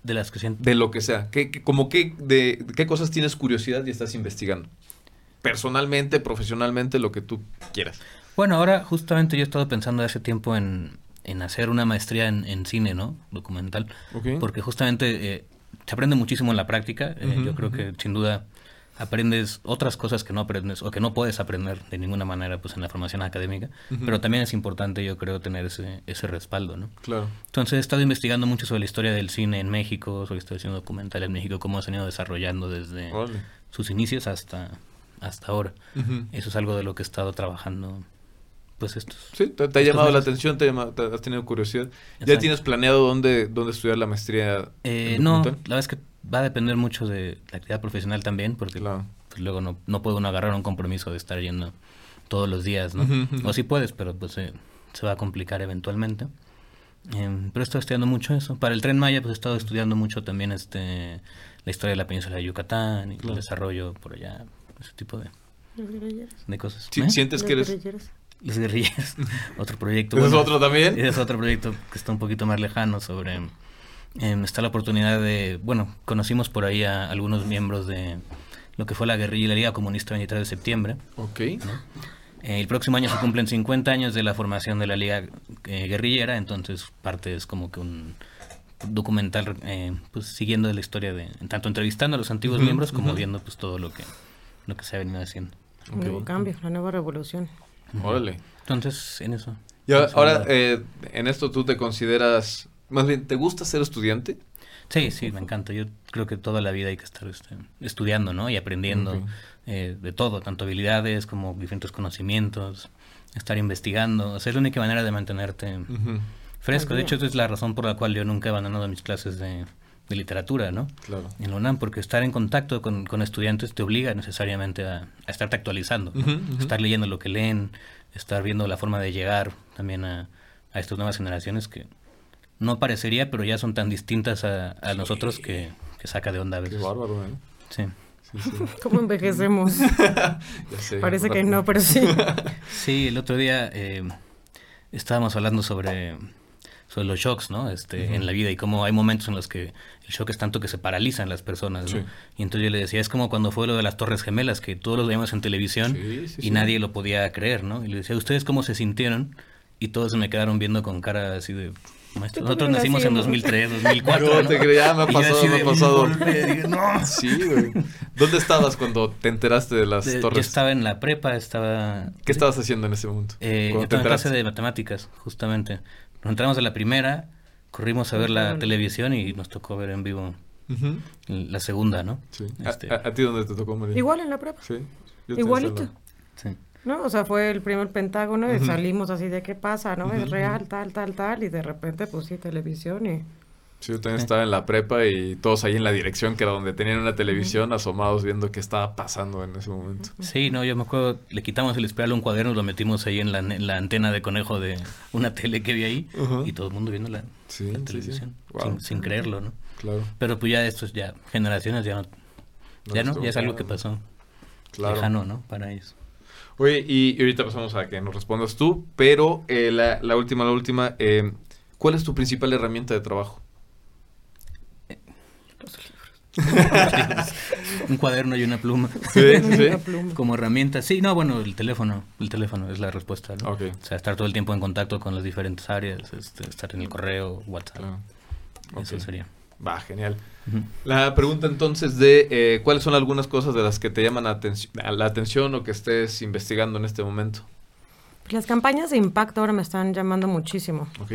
[SPEAKER 2] De las que siento.
[SPEAKER 1] De lo que sea. ¿Qué, como qué, de, qué cosas tienes curiosidad y estás investigando? Personalmente, profesionalmente, lo que tú quieras.
[SPEAKER 2] Bueno, ahora justamente yo he estado pensando hace tiempo en, en hacer una maestría en, cine, ¿no? Documental. Porque justamente eh, se aprende muchísimo en la práctica. Eh, yo creo que sin duda aprendes otras cosas que no aprendes o que no puedes aprender de ninguna manera pues en la formación académica, pero también es importante yo creo tener ese, ese respaldo, ¿no?
[SPEAKER 1] Claro.
[SPEAKER 2] Entonces he estado investigando mucho sobre la historia del cine en México, sobre la historia documental en México, cómo se han ido desarrollando desde sus inicios hasta hasta ahora. Eso es algo de lo que he estado trabajando. Pues esto.
[SPEAKER 1] Sí, te, ha llamado la atención, te, has tenido curiosidad. ¿Ya tienes planeado dónde, dónde estudiar la maestría?
[SPEAKER 2] Eh, no, la verdad es que va a depender mucho de la actividad profesional también, porque pues, luego no, no puedo uno agarrar un compromiso de estar yendo todos los días, ¿no? O sí puedes, pero pues eh, se va a complicar eventualmente. Em, pero he estado estudiando mucho eso. Para el Tren Maya, pues he estado estudiando mucho también este la historia de la península de Yucatán y el desarrollo por allá ese tipo de, de cosas.
[SPEAKER 1] ¿Eh? ¿Sientes que eres...?
[SPEAKER 2] Los guerrilleros, otro proyecto.
[SPEAKER 1] ¿Es otro también?
[SPEAKER 2] Es otro proyecto que está un poquito más lejano sobre... Em, está la oportunidad de... Bueno, conocimos por ahí a algunos miembros de lo que fue la guerrilla la Liga Comunista 23 de septiembre.
[SPEAKER 1] Ok.
[SPEAKER 2] Eh, el próximo año se cumplen 50 años de la formación de la Liga eh, Guerrillera, entonces parte es como que un documental pues siguiendo la historia de tanto entrevistando a los antiguos miembros como viendo pues todo lo que lo que se ha venido haciendo.
[SPEAKER 3] Un nuevo cambio, la nueva revolución.
[SPEAKER 1] Órale.
[SPEAKER 2] Entonces, en eso.
[SPEAKER 1] Y ahora, eh, en esto tú te consideras, más bien, ¿te gusta ser estudiante?
[SPEAKER 2] Sí, sí, me encanta. Yo creo que toda la vida hay que estar este, estudiando, ¿no? Y aprendiendo eh, de todo, tanto habilidades como diferentes conocimientos, estar investigando. O sea, es la única manera de mantenerte fresco. De hecho, esa es la razón por la cual yo nunca he abandonado mis clases de, de literatura, ¿no?
[SPEAKER 1] Claro.
[SPEAKER 2] En la UNAM, porque estar en contacto con, estudiantes te obliga necesariamente a, estarte actualizando, estar leyendo lo que leen, estar viendo la forma de llegar también a, estas nuevas generaciones que no parecería, pero ya son tan distintas a, nosotros que, saca de onda a veces.
[SPEAKER 1] Qué bárbaro, ¿eh?
[SPEAKER 2] Sí.
[SPEAKER 3] ¿Cómo envejecemos? Parece que no, pero sí.
[SPEAKER 2] sí, el otro día eh, estábamos hablando sobre sobre los shocks, ¿no? Este, En la vida y cómo hay momentos en los que el shock es tanto que se paralizan las personas, ¿no? Y entonces yo le decía, es como cuando fue lo de las Torres Gemelas, que todos lo veíamos en televisión y nadie lo podía creer, ¿no? Y le decía, ¿ustedes cómo se sintieron? Y todos se me quedaron viendo con cara así de... Nosotros nacimos en 2003, 2004.
[SPEAKER 1] No, te creía, me ha pasado, me ha pasado. no. Sí, güey. ¿Dónde estabas cuando te enteraste de las torres? Yo
[SPEAKER 2] estaba en la prepa, estaba...
[SPEAKER 1] ¿Qué estabas haciendo en ese momento?
[SPEAKER 2] Eh, yo estaba en clase de matemáticas, justamente. Nos entramos a la primera, corrimos a ver la televisión y nos tocó ver en vivo la segunda, ¿no?
[SPEAKER 1] Sí. Este, ¿A, ti dónde te tocó, María?
[SPEAKER 3] Igual en la prepa.
[SPEAKER 1] Sí.
[SPEAKER 3] Igualito. Sí. ¿No? O sea, fue el primer Pentágono y salimos así de qué pasa, ¿no? Es real, tal, tal, tal, y de repente, pues sí, televisión y
[SPEAKER 1] Sí, yo también estaba en la prepa y todos ahí en la dirección, que era donde tenían una televisión, asomados viendo qué estaba pasando en ese momento.
[SPEAKER 2] Sí, no, yo me acuerdo, le quitamos el espiral a un cuaderno, lo metimos ahí en la, en la, antena de conejo de una tele que vi ahí y todo el mundo viendo la, televisión, sin, creerlo, ¿no?
[SPEAKER 1] Claro.
[SPEAKER 2] Pero pues ya estos ya generaciones ya no, ya no, ya es algo que pasó. Claro. Lejano, ¿no? Para ellos.
[SPEAKER 1] Oye, y, ahorita pasamos a que nos respondas tú, pero eh, la, la, última, la última, eh, ¿cuál es tu principal herramienta de trabajo?
[SPEAKER 2] Un cuaderno y una pluma. Como herramienta. Sí, no, bueno, el teléfono. El teléfono es la respuesta. O sea, estar todo el tiempo en contacto con las diferentes áreas, este, estar en el correo, WhatsApp. Eso sería.
[SPEAKER 1] Va, genial. La pregunta entonces de eh, cuáles son algunas cosas de las que te llaman la atención o que estés investigando en este momento.
[SPEAKER 3] Las campañas de impacto ahora me están llamando muchísimo.
[SPEAKER 1] Ok.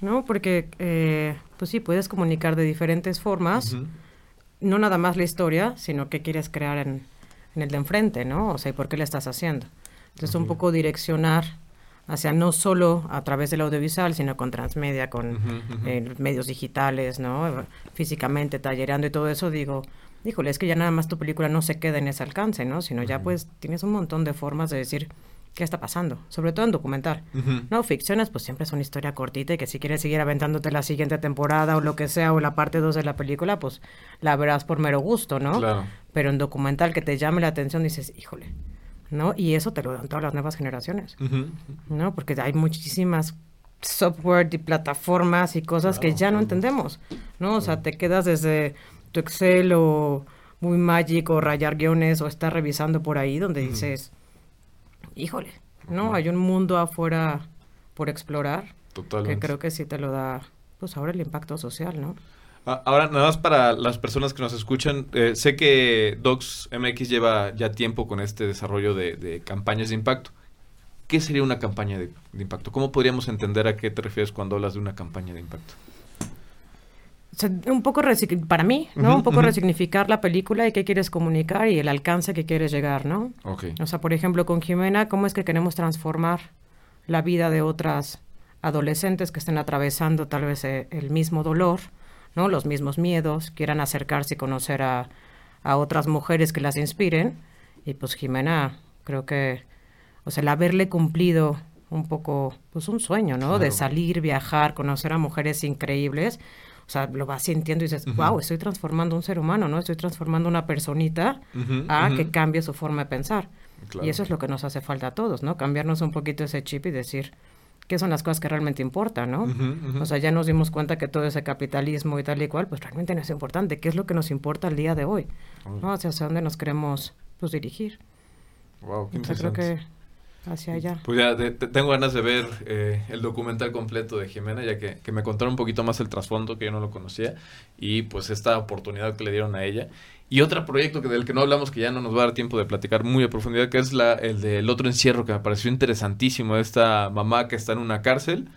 [SPEAKER 3] ¿No? Porque, eh, pues sí, puedes comunicar de diferentes formas no nada más la historia, sino qué quieres crear en, el de enfrente, ¿no? O sea, ¿y por qué le estás haciendo? Entonces, un poco direccionar hacia no solo a través del audiovisual, sino con transmedia, con eh, medios digitales, ¿no? Físicamente, tallereando y todo eso, digo, híjole, es que ya nada más tu película no se queda en ese alcance, ¿no? Sino ya pues tienes un montón de formas de decir, qué está pasando, sobre todo en documental. No, ficciones pues siempre es una historia cortita y que si quieres seguir aventándote la siguiente temporada o lo que sea o la parte 2 de la película, pues la verás por mero gusto, ¿no?
[SPEAKER 1] Claro.
[SPEAKER 3] Pero en documental que te llame la atención dices, híjole, ¿no? Y eso te lo dan todas las nuevas generaciones, ¿no? Porque hay muchísimas software y plataformas y cosas que ya no entendemos, ¿no? O sea, te quedas desde tu Excel o muy Magic o rayar guiones o estar revisando por ahí donde dices híjole, ¿no? Hay un mundo afuera por explorar.
[SPEAKER 1] Totalmente.
[SPEAKER 3] Que creo que sí te lo da, pues ahora el impacto social, ¿no?
[SPEAKER 1] Ah, ahora, nada más para las personas que nos escuchan, eh, sé que Docs MX lleva ya tiempo con este desarrollo de, campañas de impacto. ¿Qué sería una campaña de, impacto? ¿Cómo podríamos entender a qué te refieres cuando hablas de una campaña de impacto?
[SPEAKER 3] Un poco para mí, ¿no? un poco resignificar la película y qué quieres comunicar y el alcance que quieres llegar, ¿no? O sea, por ejemplo, con Jimena, ¿cómo es que queremos transformar la vida de otras adolescentes que estén atravesando tal vez eh, el mismo dolor, ¿no? Los mismos miedos, quieran acercarse y conocer a, a otras mujeres que las inspiren. Y pues Jimena, creo que, o sea, el haberle cumplido un poco, pues un sueño, ¿no? De salir, viajar, conocer a mujeres increíbles o sea, lo vas sintiendo y dices, wow, estoy transformando un ser humano, ¿no? Estoy transformando una personita a que cambie su forma de pensar. Y eso es lo que nos hace falta a todos, ¿no? Cambiarnos un poquito ese chip y decir, qué son las cosas que realmente importan, ¿no? O sea, ya nos dimos cuenta que todo ese capitalismo y tal y cual, pues realmente no es importante. ¿Qué es lo que nos importa al día de hoy? ¿No? Hacia dónde nos queremos, pues, dirigir.
[SPEAKER 1] Wow, qué
[SPEAKER 3] creo que hacia allá.
[SPEAKER 1] Pues ya tengo ganas de ver eh, el documental completo de Jimena, ya que, me contaron un poquito más el trasfondo, que yo no lo conocía, y pues esta oportunidad que le dieron a ella. Y otro proyecto que del que no hablamos, que ya no nos va a dar tiempo de platicar muy a profundidad, que es la, el del otro encierro, que me pareció interesantísimo, esta mamá que está en una cárcel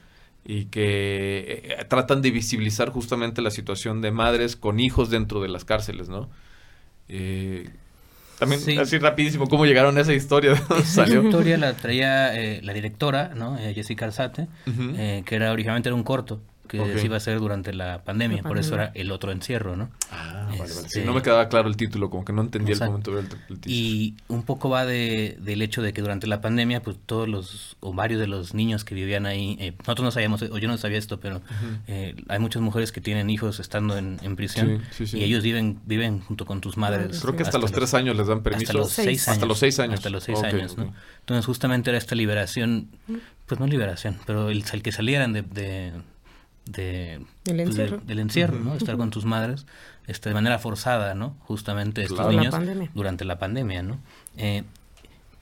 [SPEAKER 1] y que eh, tratan de visibilizar justamente la situación de madres con hijos dentro de las cárceles, ¿no? Eh, también así rapidísimo, ¿cómo llegaron a esa historia?
[SPEAKER 2] Esa historia la traía eh, la directora, ¿no? Eh, Jessica Arzate, eh, que era originalmente era un corto que se iba a hacer durante la pandemia, por eso era el otro encierro, ¿no?
[SPEAKER 1] Ah, vale, vale. Este, no me quedaba claro el título, como que no entendía el momento del título.
[SPEAKER 2] Y un poco va de, del hecho de que durante la pandemia, pues todos los, o varios de los niños que vivían ahí, eh, nosotros no sabíamos, o yo no sabía esto, pero eh, hay muchas mujeres que tienen hijos estando en, prisión y ellos viven viven junto con tus madres.
[SPEAKER 1] Creo que hasta, los tres años les dan permiso.
[SPEAKER 2] Hasta los seis años.
[SPEAKER 1] Hasta los seis años.
[SPEAKER 2] Hasta los seis años, ¿no? Entonces justamente era esta liberación, pues no liberación, pero el, el que salieran de de,
[SPEAKER 3] del pues, encierro,
[SPEAKER 2] del encierro ¿no? Estar con tus madres este, de manera forzada, ¿no? Justamente estos niños durante la pandemia, ¿no? Eh,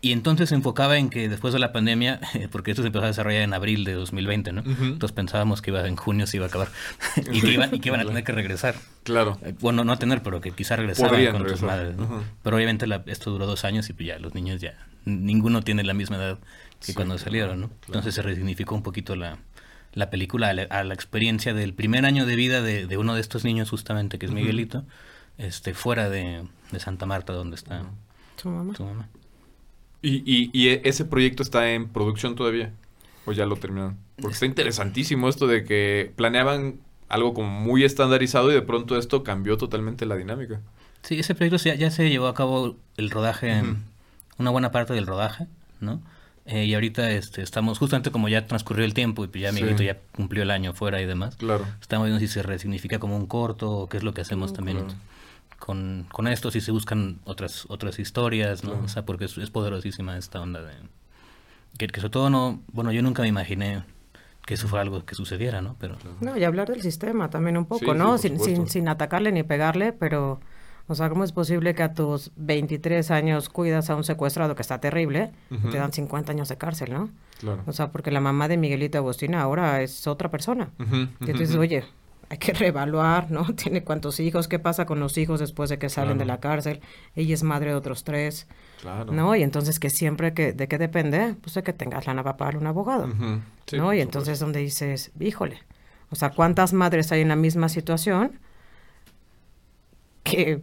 [SPEAKER 2] y entonces se enfocaba en que después de la pandemia, porque esto se empezó a desarrollar en abril de 2020, ¿no? Entonces pensábamos que iba en junio se iba a acabar y, que iban, y que iban a tener que regresar.
[SPEAKER 1] Claro.
[SPEAKER 2] Eh, bueno, no a tener, pero que quizá regresaran con tus madres, ¿no? Pero obviamente esto duró dos años y pues ya los niños ya, ninguno tiene la misma edad que cuando salieron, ¿no? Entonces se resignificó un poquito la, la película a la, experiencia del primer año de vida de, uno de estos niños justamente, que es Miguelito, este fuera de, Santa Marta, donde está
[SPEAKER 3] su mamá.
[SPEAKER 1] ¿Y, y, e, ese proyecto está en producción todavía? ¿O ya lo terminaron? Porque está interesantísimo esto de que planeaban algo como muy estandarizado y de pronto esto cambió totalmente la dinámica.
[SPEAKER 2] Sí, ese proyecto ya, ya se llevó a cabo el rodaje, una buena parte del rodaje, ¿no? Eh, y ahorita este, estamos, justamente como ya transcurrió el tiempo y pues ya Miguelito ya cumplió el año fuera y demás.
[SPEAKER 1] Claro.
[SPEAKER 2] Estamos viendo si se resignifica como un corto o qué es lo que hacemos también con, con, esto, si se buscan otras otras historias, ¿no? O sea, porque es, poderosísima esta onda de... Que, que, sobre todo no... Bueno, yo nunca me imaginé que eso fuera algo que sucediera, ¿no? Pero...
[SPEAKER 3] No, y hablar del sistema también un poco, ¿no? sin, sin, sin atacarle ni pegarle, pero o sea, ¿cómo es posible que a tus 23 años cuidas a un secuestrado que está terrible y te dan 50 años de cárcel, ¿no? Claro. O sea, porque la mamá de Miguelito Agustina ahora es otra persona. y entonces, oye, hay que reevaluar, ¿no? Tiene cuántos hijos, qué pasa con los hijos después de que salen de la cárcel. Ella es madre de otros tres. Claro. ¿No? Y entonces que siempre que, ¿de qué depende? Pues de que tengas lana para pagar un abogado. ¿No? Y entonces donde dices, híjole, o sea, ¿cuántas madres hay en la misma situación? Que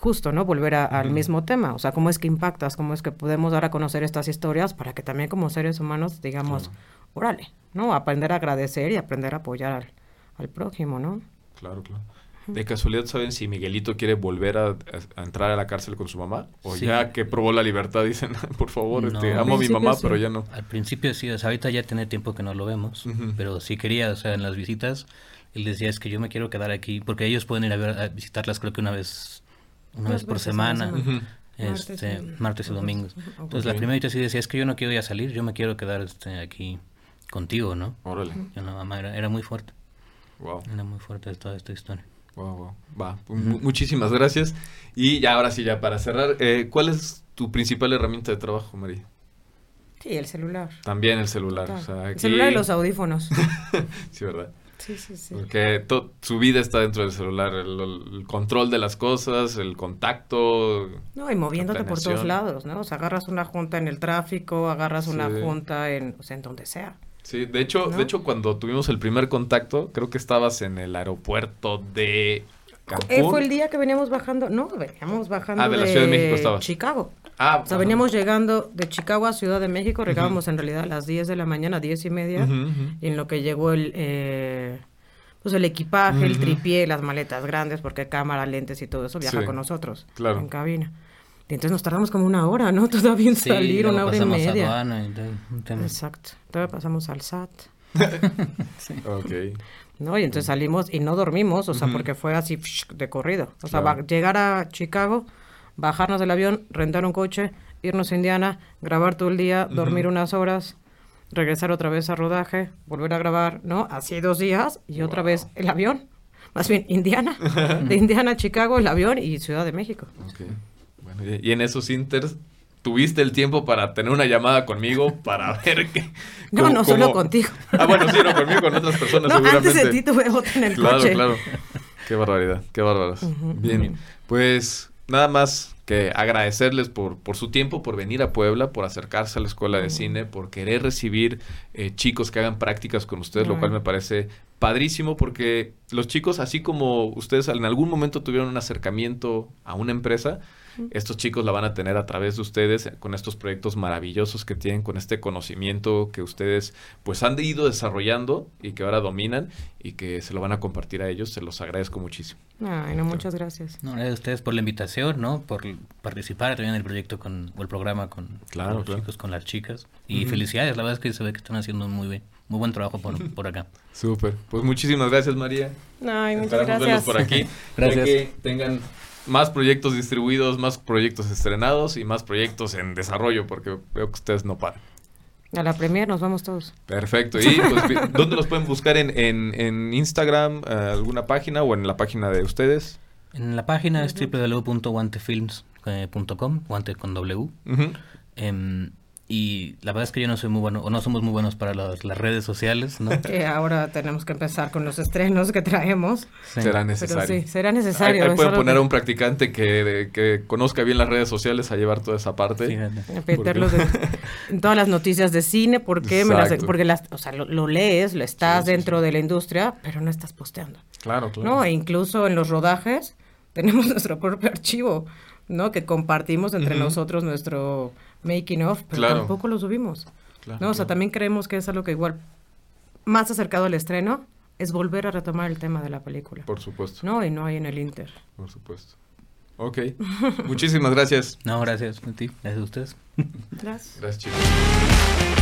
[SPEAKER 3] justo, ¿no? Volver al mismo tema, o sea, cómo es que impactas, cómo es que podemos dar a conocer estas historias para que también como seres humanos digamos, órale, ¿no? Aprender a agradecer y aprender a apoyar al, prójimo, ¿no?
[SPEAKER 1] Claro, claro. ¿De casualidad saben si Miguelito quiere volver a, entrar a la cárcel con su mamá? ¿O ya que probó la libertad dicen, por favor, este, amo a mi mamá, pero ya no?
[SPEAKER 2] Al principio sí, o sea, ahorita ya tiene tiempo que no lo vemos, pero sí quería, o sea, en las visitas, él decía, es que yo me quiero quedar aquí, porque ellos pueden ir a, ver, a visitarlas creo que una vez una vez por semana, este, martes, y domingos. Entonces la primera sí decía, es que yo no quiero ya salir, yo me quiero quedar este, aquí contigo, ¿no? Órale. mamá era, muy fuerte. Wow. Era muy fuerte toda esta historia.
[SPEAKER 1] Wow, wow. Va, pues, muchísimas gracias. Y ya ahora sí, ya para cerrar, eh, ¿cuál es tu principal herramienta de trabajo, María?
[SPEAKER 3] Sí, el celular.
[SPEAKER 1] También el celular.
[SPEAKER 3] El celular y los audífonos.
[SPEAKER 1] sí, ¿verdad? Sí, sí, sí. Porque su vida está dentro del celular, el, control de las cosas, el contacto.
[SPEAKER 3] No, y moviéndote por todos lados, ¿no? O sea, agarras una junta en el tráfico, agarras una junta en, o sea, en donde sea.
[SPEAKER 1] Sí, de hecho, de hecho, cuando tuvimos el primer contacto, creo que estabas en el aeropuerto de Cancún. Eh,
[SPEAKER 3] fue el día que veníamos bajando, no, veníamos bajando ah, de, la Ciudad de México estabas. Chicago. Ah, o sea, veníamos llegando de Chicago a Ciudad de México, llegábamos en realidad a las 10 de la mañana, 10 y media, y en lo que llegó el, eh, pues el equipaje, el tripié, las maletas grandes, porque cámara, lentes y todo eso viaja con nosotros claro. en cabina. Y entonces nos tardamos como una hora, ¿no? Todavía en salir, una hora y media. Exacto. Todavía pasamos al SAT. sí. Ok. ¿No? Y entonces salimos y no dormimos, o sea, porque fue así de corrido. O sea, llegar a Chicago bajarnos del avión, rentar un coche, irnos a Indiana, grabar todo el día, dormir unas horas, regresar otra vez a rodaje, volver a grabar, ¿no? Así dos días y otra vez el avión. Más bien, Indiana. de Indiana a Chicago, el avión y Ciudad de México.
[SPEAKER 1] Bueno, y en esos inters tuviste el tiempo para tener una llamada conmigo para ver qué.
[SPEAKER 3] No, no, solo contigo.
[SPEAKER 1] Ah, bueno, sí, no conmigo, con otras personas no, seguramente.
[SPEAKER 3] Antes de ti tuve otra en el
[SPEAKER 1] claro, Claro, claro. Qué barbaridad, qué bárbaras. bien, pues nada más que agradecerles por, por su tiempo, por venir a Puebla, por acercarse a la escuela de cine, por querer recibir eh, chicos que hagan prácticas con ustedes, lo cual me parece padrísimo porque los chicos, así como ustedes en algún momento tuvieron un acercamiento a una empresa, estos chicos la van a tener a través de ustedes con estos proyectos maravillosos que tienen, con este conocimiento que ustedes pues han ido desarrollando y que ahora dominan y que se lo van a compartir a ellos. Se los agradezco muchísimo.
[SPEAKER 3] Ay, no, muchas gracias.
[SPEAKER 2] No, gracias a ustedes por la invitación, ¿no? Por participar también en el proyecto con, o el programa con, los chicos, con las chicas. Y felicidades, la verdad es que se ve que están haciendo muy bien muy buen trabajo por, por acá.
[SPEAKER 1] Súper. Pues muchísimas gracias, María.
[SPEAKER 3] Ay, muchas gracias.
[SPEAKER 1] por aquí. gracias. Que tengan más proyectos distribuidos, más proyectos estrenados y más proyectos en desarrollo, porque veo que ustedes no paran.
[SPEAKER 3] A la premier nos vamos todos.
[SPEAKER 1] Perfecto. ¿Y pues, dónde los pueden buscar? ¿En, en, Instagram, eh, alguna página o en la página de ustedes?
[SPEAKER 2] En la página es www.guantefilms.com, guante con W. Y la verdad es que yo no soy muy bueno, o no somos muy buenos para las, redes sociales, ¿no?
[SPEAKER 3] Que ahora tenemos que empezar con los estrenos que traemos.
[SPEAKER 1] Será necesario.
[SPEAKER 3] sí, será necesario.
[SPEAKER 1] Ahí, pueden poner a un practicante que, que, conozca bien las redes sociales a llevar toda esa parte. Sí,
[SPEAKER 3] en todas las noticias de cine, ¿por qué? porque las, o sea, lo, lees, lo estás dentro de la industria, pero no estás posteando.
[SPEAKER 1] Claro, claro.
[SPEAKER 3] ¿No? E incluso en los rodajes tenemos nuestro propio archivo, ¿no? Que compartimos entre nosotros nuestro making of, pero tampoco lo subimos. ¿no? O sea, también creemos que es algo que igual más acercado al estreno es volver a retomar el tema de la película.
[SPEAKER 1] Por supuesto.
[SPEAKER 3] No, y no hay en el Inter.
[SPEAKER 1] Por supuesto. Ok. Muchísimas gracias.
[SPEAKER 2] No, gracias a ti. Gracias a ustedes.
[SPEAKER 3] Gracias.
[SPEAKER 1] Gracias, chicos.